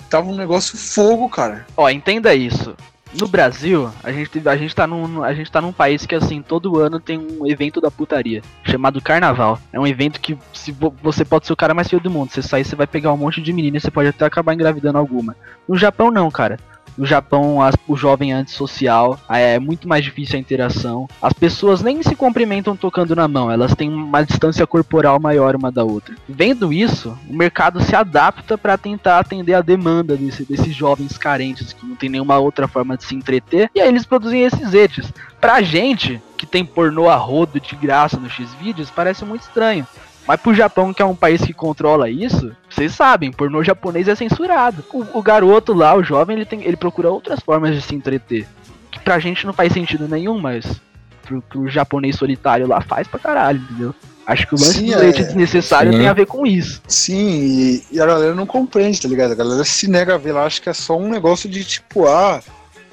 A: tava um negócio fogo, cara.
C: Ó, entenda isso. No Brasil, a gente, a, gente tá num, a gente tá num país que, assim, todo ano tem um evento da putaria, chamado Carnaval. É um evento que se vo, você pode ser o cara mais feio do mundo. Você sair, você vai pegar um monte de menina e você pode até acabar engravidando alguma. No Japão, não, cara. No Japão, as, o jovem é antissocial, é muito mais difícil a interação. As pessoas nem se cumprimentam tocando na mão, elas têm uma distância corporal maior uma da outra. Vendo isso, o mercado se adapta para tentar atender a demanda desse, desses jovens carentes que não tem nenhuma outra forma de se entreter, e aí eles produzem esses etes. Pra gente, que tem pornô a rodo de graça no X-Vídeos, parece muito estranho. Mas pro Japão, que é um país que controla isso, vocês sabem, pornô japonês é censurado. O, o, garoto lá, o jovem, ele, tem, ele procura outras formas de se entreter. Que pra gente não faz sentido nenhum, mas pro, pro japonês solitário lá faz pra caralho, entendeu? Acho que o lance Sim, do leite é... desnecessário Sim. tem a ver com isso.
A: Sim, e, e, a galera não compreende, tá ligado? A galera se nega a ver lá, acho que é só um negócio de tipo, ah,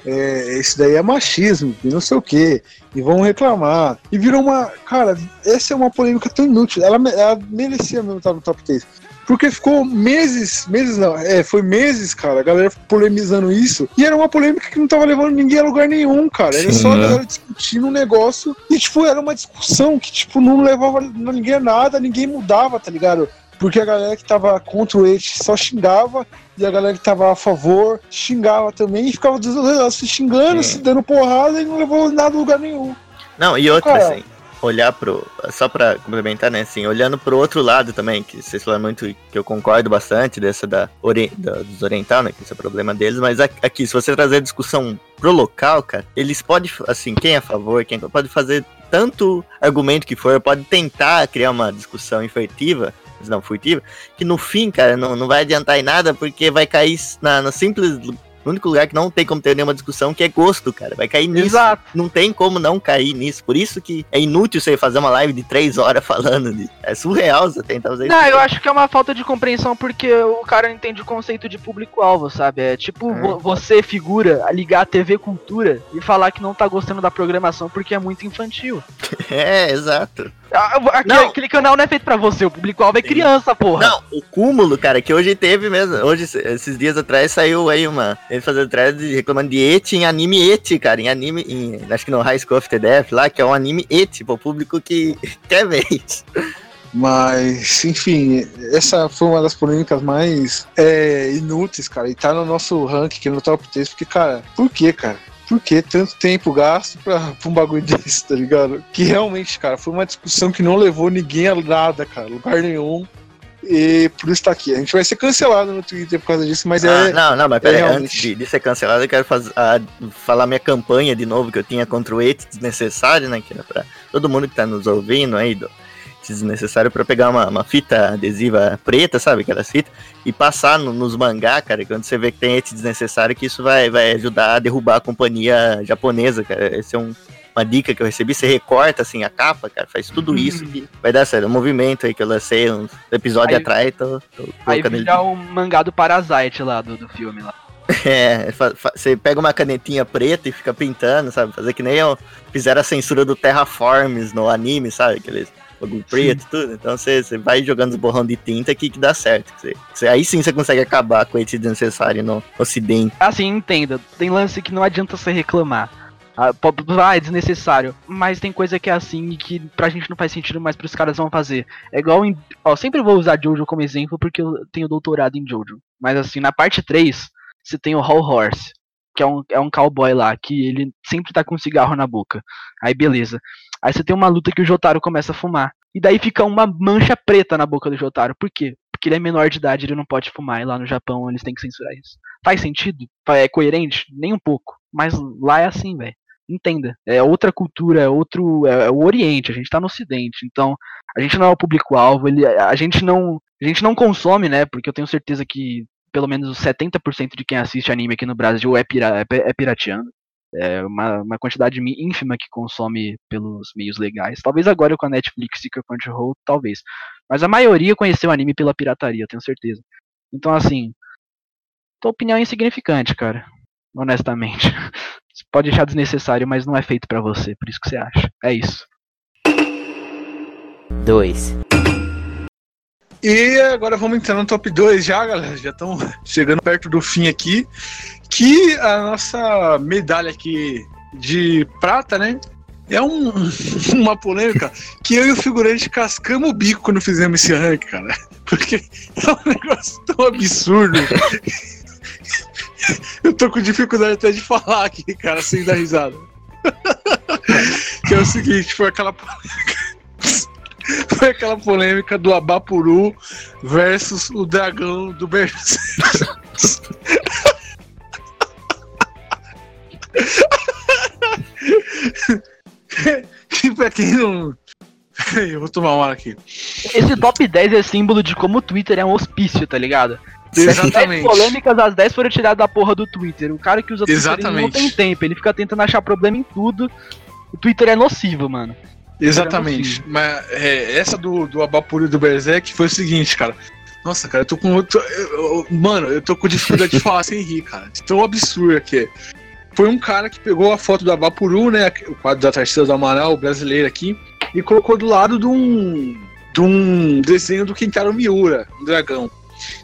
A: é, esse daí é machismo, e não sei o que, e vão reclamar. E virou uma. Cara, essa é uma polêmica tão inútil. Ela, ela merecia mesmo estar no top 3. Porque ficou meses, meses não, é, foi meses, cara, a galera polemizando isso. E era uma polêmica que não tava levando ninguém a lugar nenhum, cara. Era Sim, só a galera discutindo um negócio. E, tipo, era uma discussão que, tipo, não levava ninguém a nada, ninguém mudava, tá ligado? Porque a galera que tava contra o Age só xingava, e a galera que tava a favor xingava também, e ficava se xingando, Sim. se dando porrada e não levou nada a lugar nenhum.
B: Não, e outra, Cara, assim, olhar pro. Só pra complementar, né? Assim, olhando pro outro lado também, que vocês falam muito, que eu concordo bastante dessa da, ori, da dos oriental, né? Que esse é o problema deles, mas aqui, se você trazer a discussão pro local, cara, eles podem, assim, quem é a favor, quem pode fazer tanto argumento que for, pode tentar criar uma discussão efetiva não furtiva, que no fim, cara, não, não vai adiantar em nada, porque vai cair na, na simples o único lugar que não tem como ter nenhuma discussão que é gosto, cara. Vai cair nisso. Exato. Não tem como não cair nisso. Por isso que é inútil você fazer uma live de três horas falando de. É surreal você tentar fazer
C: não, isso. Não, eu acho que é uma falta de compreensão porque o cara não entende o conceito de público-alvo, sabe? É tipo é. você, figura, ligar a TV Cultura e falar que não tá gostando da programação porque é muito infantil.
B: é, exato.
C: Ah, aquele, aquele, canal não é feito pra você, o público-alvo é criança, porra. Não,
B: o cúmulo, cara, que hoje teve mesmo. Hoje, esses dias atrás, saiu aí uma. Ele fazendo thread reclamando de eti em anime eti, cara. Em anime. Em, acho que no High School of TDF lá, que é um anime eti, pro público que quer ver isso.
A: Mas, enfim, essa foi uma das polêmicas mais é, inúteis, cara. E tá no nosso ranking, no top 3, porque, cara, por que, cara? Por que tanto tempo gasto pra, pra um bagulho desse, tá ligado? Que realmente, cara, foi uma discussão que não levou ninguém a nada, cara, lugar nenhum. E por isso tá aqui. A gente vai ser cancelado no Twitter por causa disso, mas ah,
B: é. Não, não, mas peraí, é antes de, de, ser cancelado, eu quero faz, a, falar minha campanha de novo que eu tinha contra o ET desnecessário, né? Que era pra todo mundo que tá nos ouvindo aí, do, desnecessário para pegar uma, uma, fita adesiva preta, sabe? Aquela fita, e passar no, nos mangá, cara, quando você vê que tem esse desnecessário, que isso vai, vai ajudar a derrubar a companhia japonesa, cara. Esse é um, uma dica que eu recebi. Você recorta assim a capa, cara, faz tudo uhum. isso que vai dar certo. É um movimento aí que eu lancei um episódio aí, atrás. Tô, tô
C: aí vira o um mangá do Parasite lá do, do filme lá.
B: É, você pega uma canetinha preta e fica pintando, sabe? Fazer que nem eu fizeram a censura do Terraforms no anime, sabe? Aqueles bagulho preto e tudo. Então você vai jogando os borrão de tinta aqui que dá certo. Aí sim você consegue acabar com esse desnecessário no ocidente.
C: Assim, entenda. Tem lance que não adianta você reclamar. Ah, ah, é desnecessário. Mas tem coisa que é assim e que pra gente não faz sentido, mas pros caras vão fazer. É igual em. Ó, sempre vou usar Jojo como exemplo porque eu tenho doutorado em Jojo. Mas assim, na parte 3, você tem o Hall Horse. Que é um, é um cowboy lá, que ele sempre tá com um cigarro na boca. Aí beleza. Aí você tem uma luta que o Jotaro começa a fumar. E daí fica uma mancha preta na boca do Jotaro. Por quê? Porque ele é menor de idade, ele não pode fumar. E lá no Japão eles têm que censurar isso. Faz sentido? É coerente? Nem um pouco. Mas lá é assim, velho. Entenda. É outra cultura, é outro. É, é, o Oriente, a gente tá no Ocidente. Então, a gente não é o público-alvo, a gente não. A gente não consome, né? Porque eu tenho certeza que pelo menos 70% de quem assiste anime aqui no Brasil é, pira, é, é pirateando é uma, uma quantidade ínfima que consome pelos meios legais. Talvez agora com a Netflix e com a Crunchyroll, talvez. Mas a maioria conheceu o anime pela pirataria, tenho certeza. Então, assim, tua opinião é insignificante, cara. Honestamente. Você pode achar desnecessário, mas não é feito para você, por isso que você acha. É isso.
E: 2.
A: E agora vamos entrar no top 2 já, galera. Já estamos chegando perto do fim aqui. Que a nossa medalha aqui de prata, né? É um, uma polêmica que eu e o figurante cascamos o bico quando fizemos esse rank, cara. Porque é um negócio tão absurdo. Eu tô com dificuldade até de falar aqui, cara, sem dar risada. Que é o seguinte, foi aquela polêmica. Foi aquela polêmica do Abapuru versus o dragão do Berserk. Que pra quem não. Eu vou tomar uma aqui.
C: Esse top 10 é símbolo de como o Twitter é um hospício, tá ligado?
A: Exatamente.
C: 10 polêmicas, as 10 foram tiradas da porra do Twitter. O cara que usa Twitter ele não
A: Exatamente.
C: tem tempo, ele fica tentando achar problema em tudo. O Twitter é nocivo, mano.
A: Exatamente. Mas é, essa do, do Abapuru e do Berserk foi o seguinte, cara. Nossa, cara, eu tô com. outro mano, eu tô com dificuldade de falar sem rir, cara. Tão absurdo que é. Foi um cara que pegou a foto do Abapuru, né? O quadro da Tarsila do Amaral, brasileiro aqui, e colocou do lado de um. de um desenho do Kentaro Miura, um dragão.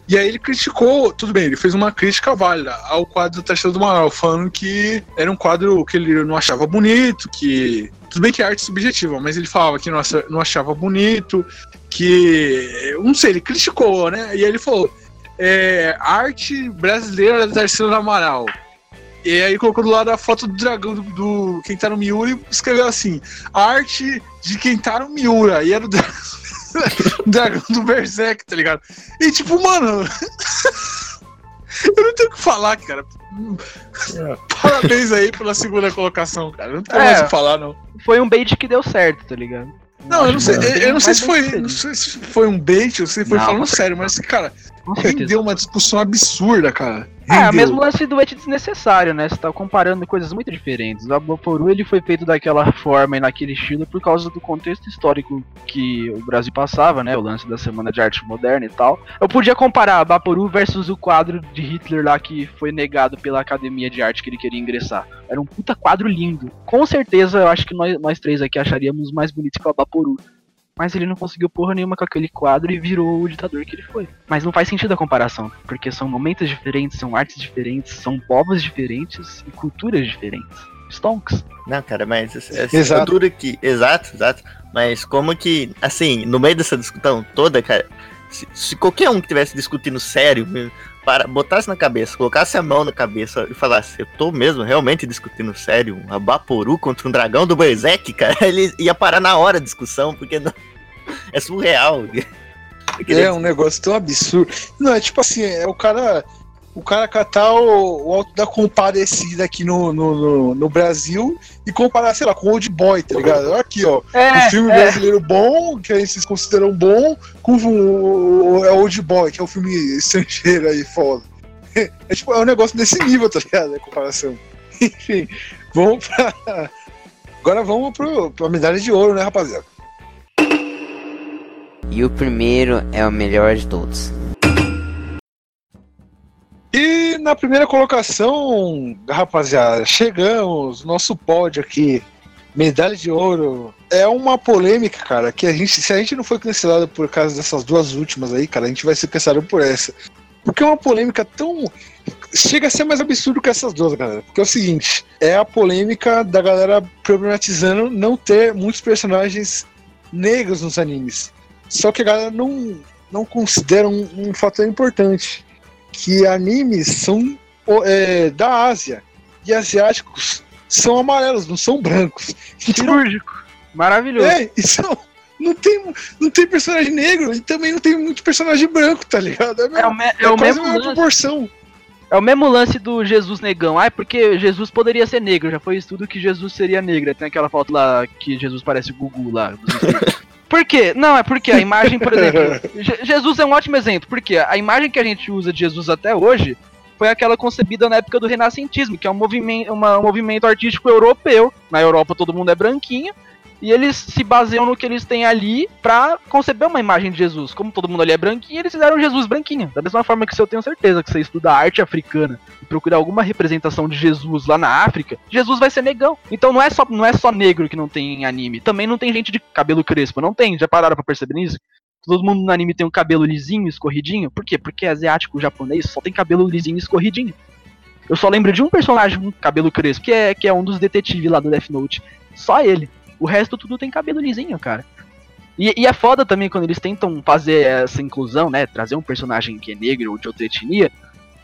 A: E aí ele criticou, tudo bem, ele fez uma crítica válida ao quadro da Tarsila do Amaral, falando que era um quadro que ele não achava bonito, que. Tudo bem que é arte subjetiva, mas ele falava que não achava bonito, que. Não sei, ele criticou, né? E aí ele falou: é, arte brasileira da Tarsila do Amaral. E aí colocou do lado a foto do dragão do, do Kentaro Miura e escreveu assim: arte de Kentaro Miura. E era o dra- o dragão do Berserk, tá ligado? E tipo, mano. eu não tenho o que falar, cara. Parabéns aí pela segunda colocação, cara. Eu Não tenho
C: É.
A: mais o que falar, não.
C: Foi um bait que deu certo, tá ligado?
A: Não, eu não sei. Eu, eu não sei se foi. Não sei se foi um bait ou se foi
C: Não,
A: falando sério, mas, cara, rendeu uma discussão absurda, cara.
C: É,
A: Rendeu.
C: mesmo lance do et desnecessário, né? Você tá comparando coisas muito diferentes. O Abaporu ele foi feito daquela forma e naquele estilo por causa do contexto histórico que o Brasil passava, né? O lance da Semana de Arte Moderna e tal. Eu podia comparar Abaporu versus o quadro de Hitler lá que foi negado pela Academia de Arte que ele queria ingressar. Era um puta quadro lindo. Com certeza eu acho que nós, nós três aqui acharíamos mais bonito que o Abaporu. Mas ele não conseguiu porra nenhuma com aquele quadro e virou o ditador que ele foi. Mas não faz sentido a comparação, porque são momentos diferentes, são artes diferentes, são povos diferentes e culturas diferentes. Stonks.
B: Não, cara, mas assim,
A: Exato.
B: duro que. Exato, exato. Mas como que, assim, no meio dessa discussão toda, cara, se, se qualquer um que tivesse discutindo sério, para, botasse na cabeça, colocasse a mão na cabeça e falasse, eu tô mesmo realmente discutindo sério, um Abaporu contra um dragão do Berserk, cara, ele ia parar na hora a discussão, porque não- é surreal.
A: É um negócio tão absurdo. Não, é tipo assim, é o cara. O cara catar o, o alto da compadecida aqui no, no, no, no Brasil e comparar, sei lá, com o Old Boy, tá ligado? Olha Aqui, ó.
C: É,
A: um filme brasileiro bom, que aí vocês consideram bom, com o, o, é Old Boy, que é um filme estrangeiro aí, foda. É tipo, é um negócio desse nível, tá ligado? A comparação. Enfim, vamos pra. Agora vamos pro, pra medalha de ouro, né, rapaziada?
E: E o primeiro é o melhor de todos.
A: E na primeira colocação, rapaziada, chegamos, nosso pódio aqui, medalha de ouro. É uma polêmica, cara, que a gente, se a gente não foi cancelado por causa dessas duas últimas aí, cara, a gente vai ser cancelado por essa. Porque é uma polêmica tão. Chega a ser mais absurdo que essas duas, galera. Porque é o seguinte: é a polêmica da galera problematizando não ter muitos personagens negros nos animes. Só que a galera não, não considera um, um fator importante que animes são é, da Ásia e asiáticos são amarelos, não são brancos. Então,
C: cirúrgico. Maravilhoso.
A: é, isso não tem, não tem personagem negro e também não tem muito personagem branco, tá ligado? É,
C: É
A: mesmo-
C: o, me- é
A: é
C: o mesmo lance,
A: proporção.
C: é o mesmo lance do Jesus negão. Ah, é porque Jesus poderia ser negro. Já foi estudo que Jesus seria negro. Tem aquela foto lá que Jesus parece Gugu lá. Por quê? Não, é porque a imagem, por exemplo. Je- Jesus é um ótimo exemplo. Porque a imagem que a gente usa de Jesus até hoje foi aquela concebida na época do renascentismo, que é um movimento, uma- um movimento artístico europeu. Na Europa todo mundo é branquinho. E eles se baseiam no que eles têm ali pra conceber uma imagem de Jesus. Como todo mundo ali é branquinho, eles fizeram Jesus branquinho. Da mesma forma que se eu tenho certeza que você estuda arte africana e procurar alguma representação de Jesus lá na África, Jesus vai ser negão. Então não é só, não é só negro que não tem em anime. Também não tem gente de cabelo crespo, não tem. Já pararam pra perceber nisso? todo mundo no anime tem um cabelo lisinho, escorridinho. Por quê? Porque asiático, japonês só tem cabelo lisinho, escorridinho. Eu só lembro de um personagem com cabelo crespo, que é, que é um dos detetives lá do Death Note. Só ele. O resto tudo tem cabelo lisinho, cara. E, e, é foda também quando eles tentam fazer essa inclusão, né? Trazer um personagem que é negro ou de outra etnia.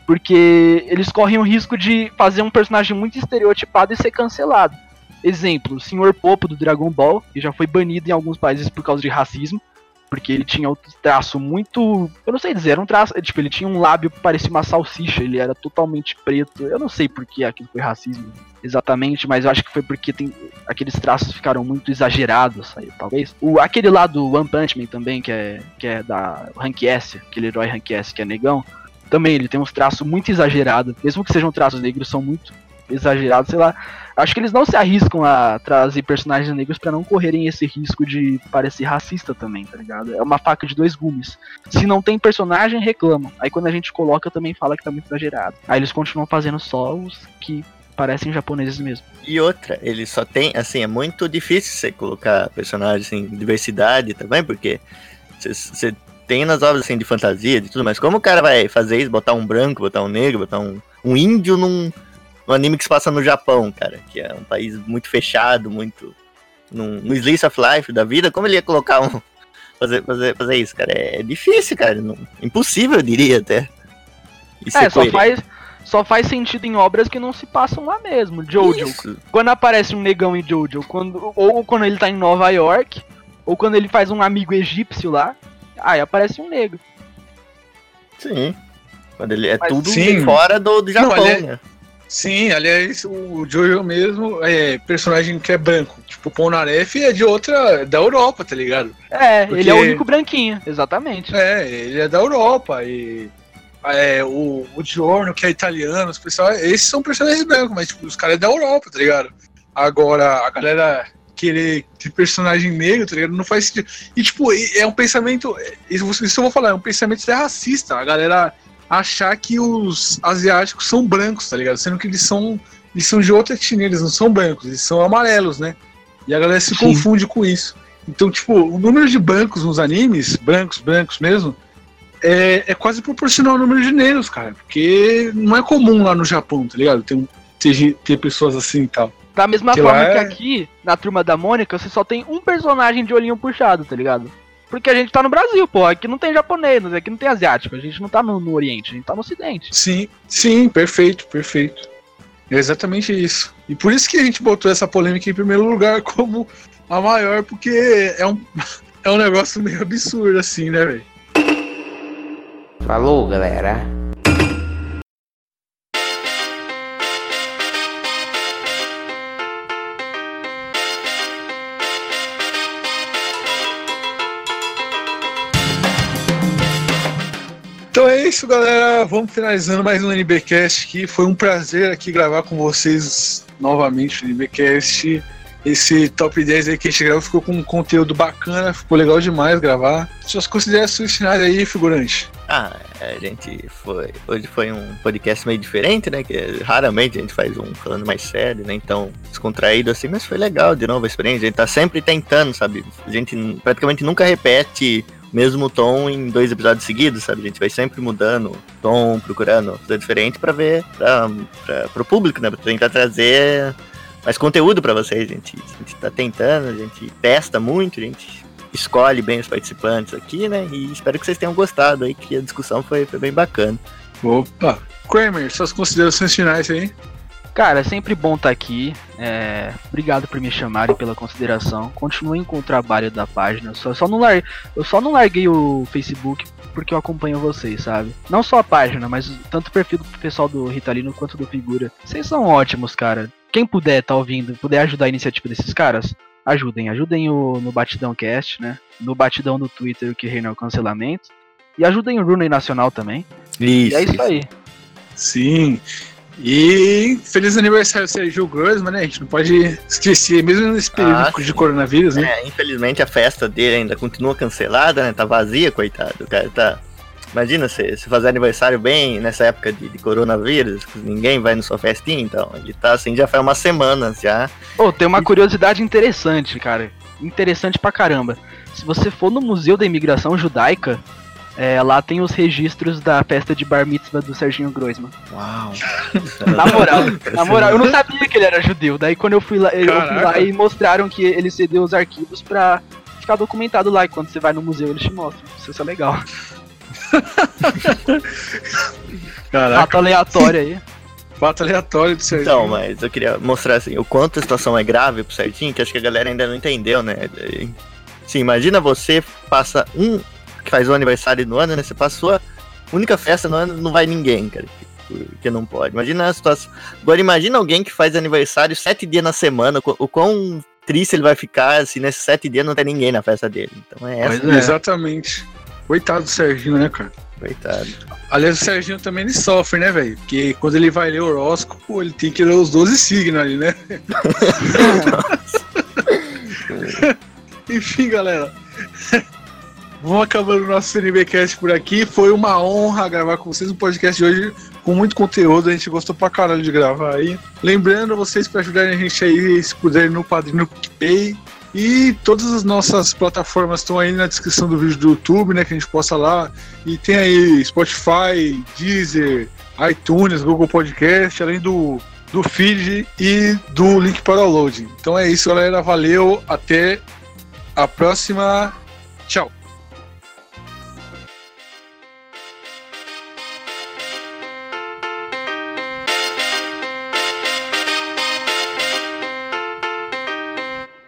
C: Porque eles correm o risco de fazer um personagem muito estereotipado e ser cancelado. Exemplo, o Sr. Popo do Dragon Ball, que já foi banido em alguns países por causa de racismo. Porque ele tinha um traço muito. Eu não sei dizer, era um traço. Tipo, ele tinha um lábio que parecia uma salsicha, ele era totalmente preto. Eu não sei por que aquilo foi racismo exatamente, mas eu acho que foi porque tem, aqueles traços ficaram muito exagerados aí, talvez. O, aquele lá do One Punch Man também, que é, que é da Rank S, aquele herói Rank S que é negão, também ele tem uns traços muito exagerados, mesmo que sejam traços negros, são muito exagerados, sei lá. Acho que eles não se arriscam a trazer personagens negros para não correrem esse risco de parecer racista também, tá ligado? É uma faca de dois gumes. Se não tem personagem, reclamam. Aí quando a gente coloca, também fala que tá muito exagerado. Aí eles continuam fazendo só os que parecem japoneses mesmo.
B: E outra, ele só tem, assim, é muito difícil você colocar personagens em diversidade também, porque você tem nas obras assim de fantasia, de tudo, mas como o cara vai fazer isso, botar um branco, botar um negro, botar um, um índio num, um anime que se passa no Japão, cara, que é um país muito fechado, muito. Num, no Slice of Life da vida, como ele ia colocar um. Fazer, fazer, fazer isso, cara? É difícil, cara. Não, impossível, eu diria até.
C: é, só faz, só faz sentido em obras que não se passam lá mesmo. Jojo. Isso. Quando aparece um negão em Jojo, quando, ou quando ele tá em Nova York, ou quando ele faz um amigo egípcio lá, aí aparece um negro.
B: Sim. Quando ele é Mas, tudo sim. fora do, do Japão, não, é... né?
A: Sim, aliás, o Jojo mesmo é personagem que é branco. Tipo, o Polnareff é de outra. da Europa, tá ligado?
C: É, Porque... ele é o único branquinho, exatamente.
A: É, ele é da Europa e. É, o, o Giorno, que é italiano, os pessoal, esses são personagens brancos, mas tipo, os caras é da Europa, tá ligado? Agora, a galera querer ter personagem negro, tá ligado? Não faz sentido. E, tipo, é um pensamento. Isso, isso eu vou falar, é um pensamento racista. A galera achar que os asiáticos são brancos, tá ligado? Sendo que eles são eles são de outra etnia, eles não são brancos, eles são amarelos, né? E a galera se Sim. confunde com isso. Então, tipo, o número de brancos nos animes, brancos, brancos mesmo, é, é quase proporcional ao número de negros, cara. Porque não é comum lá no Japão, tá ligado? Ter, ter, ter pessoas assim e tal.
C: Da mesma que forma é... que aqui, na turma da Mônica, você só tem um personagem de olhinho puxado, tá ligado? Porque a gente tá no Brasil, pô. Aqui não tem japonês, aqui não tem asiático. A gente não tá no, no Oriente, a gente tá no Ocidente.
A: Sim, sim, perfeito, perfeito. É exatamente isso. E por isso que a gente botou essa polêmica em primeiro lugar como a maior, porque é um, é um negócio meio absurdo, assim, né, velho?
E: Falou, galera.
A: É isso, galera. Vamos finalizando mais um NBcast aqui. Foi um prazer aqui gravar com vocês novamente o NBcast. Esse top 10 aí que a gente gravou ficou com um conteúdo bacana, ficou legal demais gravar. Suas considerações finais aí, figurante.
B: Ah, a gente foi. Hoje foi um podcast meio diferente, né? Que raramente a gente faz um falando mais sério, né? Então, descontraído assim, mas foi legal de novo a experiência. A gente tá sempre tentando, sabe? A gente praticamente nunca repete mesmo tom em dois episódios seguidos, sabe? A gente vai sempre mudando tom, procurando fazer diferente para ver pra, pra, pro público, né? Pra tentar trazer mais conteúdo para vocês. Gente, a gente tá tentando, a gente testa muito, a gente escolhe bem os participantes aqui, né? E espero que vocês tenham gostado aí, que a discussão foi, foi bem bacana.
A: Opa! Kramer, suas considerações finais aí?
C: Cara, é sempre bom estar tá aqui. É, obrigado por me chamarem pela consideração. Continuem com o trabalho da página. Só, só não larguei, eu só não larguei o Facebook porque eu acompanho vocês, sabe? Não só a página, mas tanto o perfil do pessoal do Ritalino quanto do Figura. Vocês são ótimos, cara. Quem puder tá ouvindo, puder ajudar a iniciativa desses caras, ajudem. Ajudem o, no Batidão Cast, né? No Batidão no Twitter, que reina o cancelamento. E ajudem o Rune Nacional também.
B: Isso.
C: E é isso. aí.
A: Sim. E feliz aniversário, Sérgio Grossman, né? A gente não pode esquecer, mesmo nesse período ah, de coronavírus, né?
B: É, infelizmente a festa dele ainda continua cancelada, né? Tá vazia, coitado. O cara tá. Imagina se, se fazer aniversário bem nessa época de, de, coronavírus, ninguém vai na sua festinha, então. Ele tá assim já faz umas semanas já.
C: Pô, oh, tem uma curiosidade interessante, cara. Interessante pra caramba. se você for no Museu da Imigração Judaica, é, lá tem os registros da festa de bar mitzvah do Serginho Groisman.
B: Uau.
C: Na moral, na moral, eu não sabia que ele era judeu. Daí quando eu fui lá, eu fui lá e mostraram que ele cedeu os arquivos pra ficar documentado lá. E quando você vai no museu, eles te mostram. Isso é legal.
A: Caraca,
C: Fato aleatório aí.
A: fato aleatório do Serginho.
B: Então, mas eu queria mostrar assim, o quanto a situação é grave pro certinho, que acho que a galera ainda não entendeu, né? Sim, imagina você passa um que faz o aniversário no ano, né? Você passa a única festa no ano, não vai ninguém, cara. Que não pode. Imagina a situação. Agora imagina alguém que faz aniversário sete dias na semana, o quão triste ele vai ficar se nesses sete dias não tem ninguém na festa dele. Então é essa,
C: Pois é.
A: Exatamente. Coitado do Serginho, né, cara?
B: coitado.
A: Aliás, o Serginho também ele sofre, né, velho? Porque quando ele vai ler o horóscopo, ele tem que ler os 12 signos ali, né? Enfim, galera. Vamos acabando o nosso CNBcast por aqui. Foi uma honra gravar com vocês um podcast de hoje com muito conteúdo. A gente gostou pra caralho de gravar aí. Lembrando vocês para ajudarem a gente aí, se puderem, no Padrinho PicPay. E todas as nossas plataformas estão aí na descrição do vídeo do YouTube, né? Que a gente posta lá. E tem aí Spotify, Deezer, iTunes, Google Podcast, além do, do feed e do link para download. Então é isso, galera. Valeu. Até a próxima. Tchau.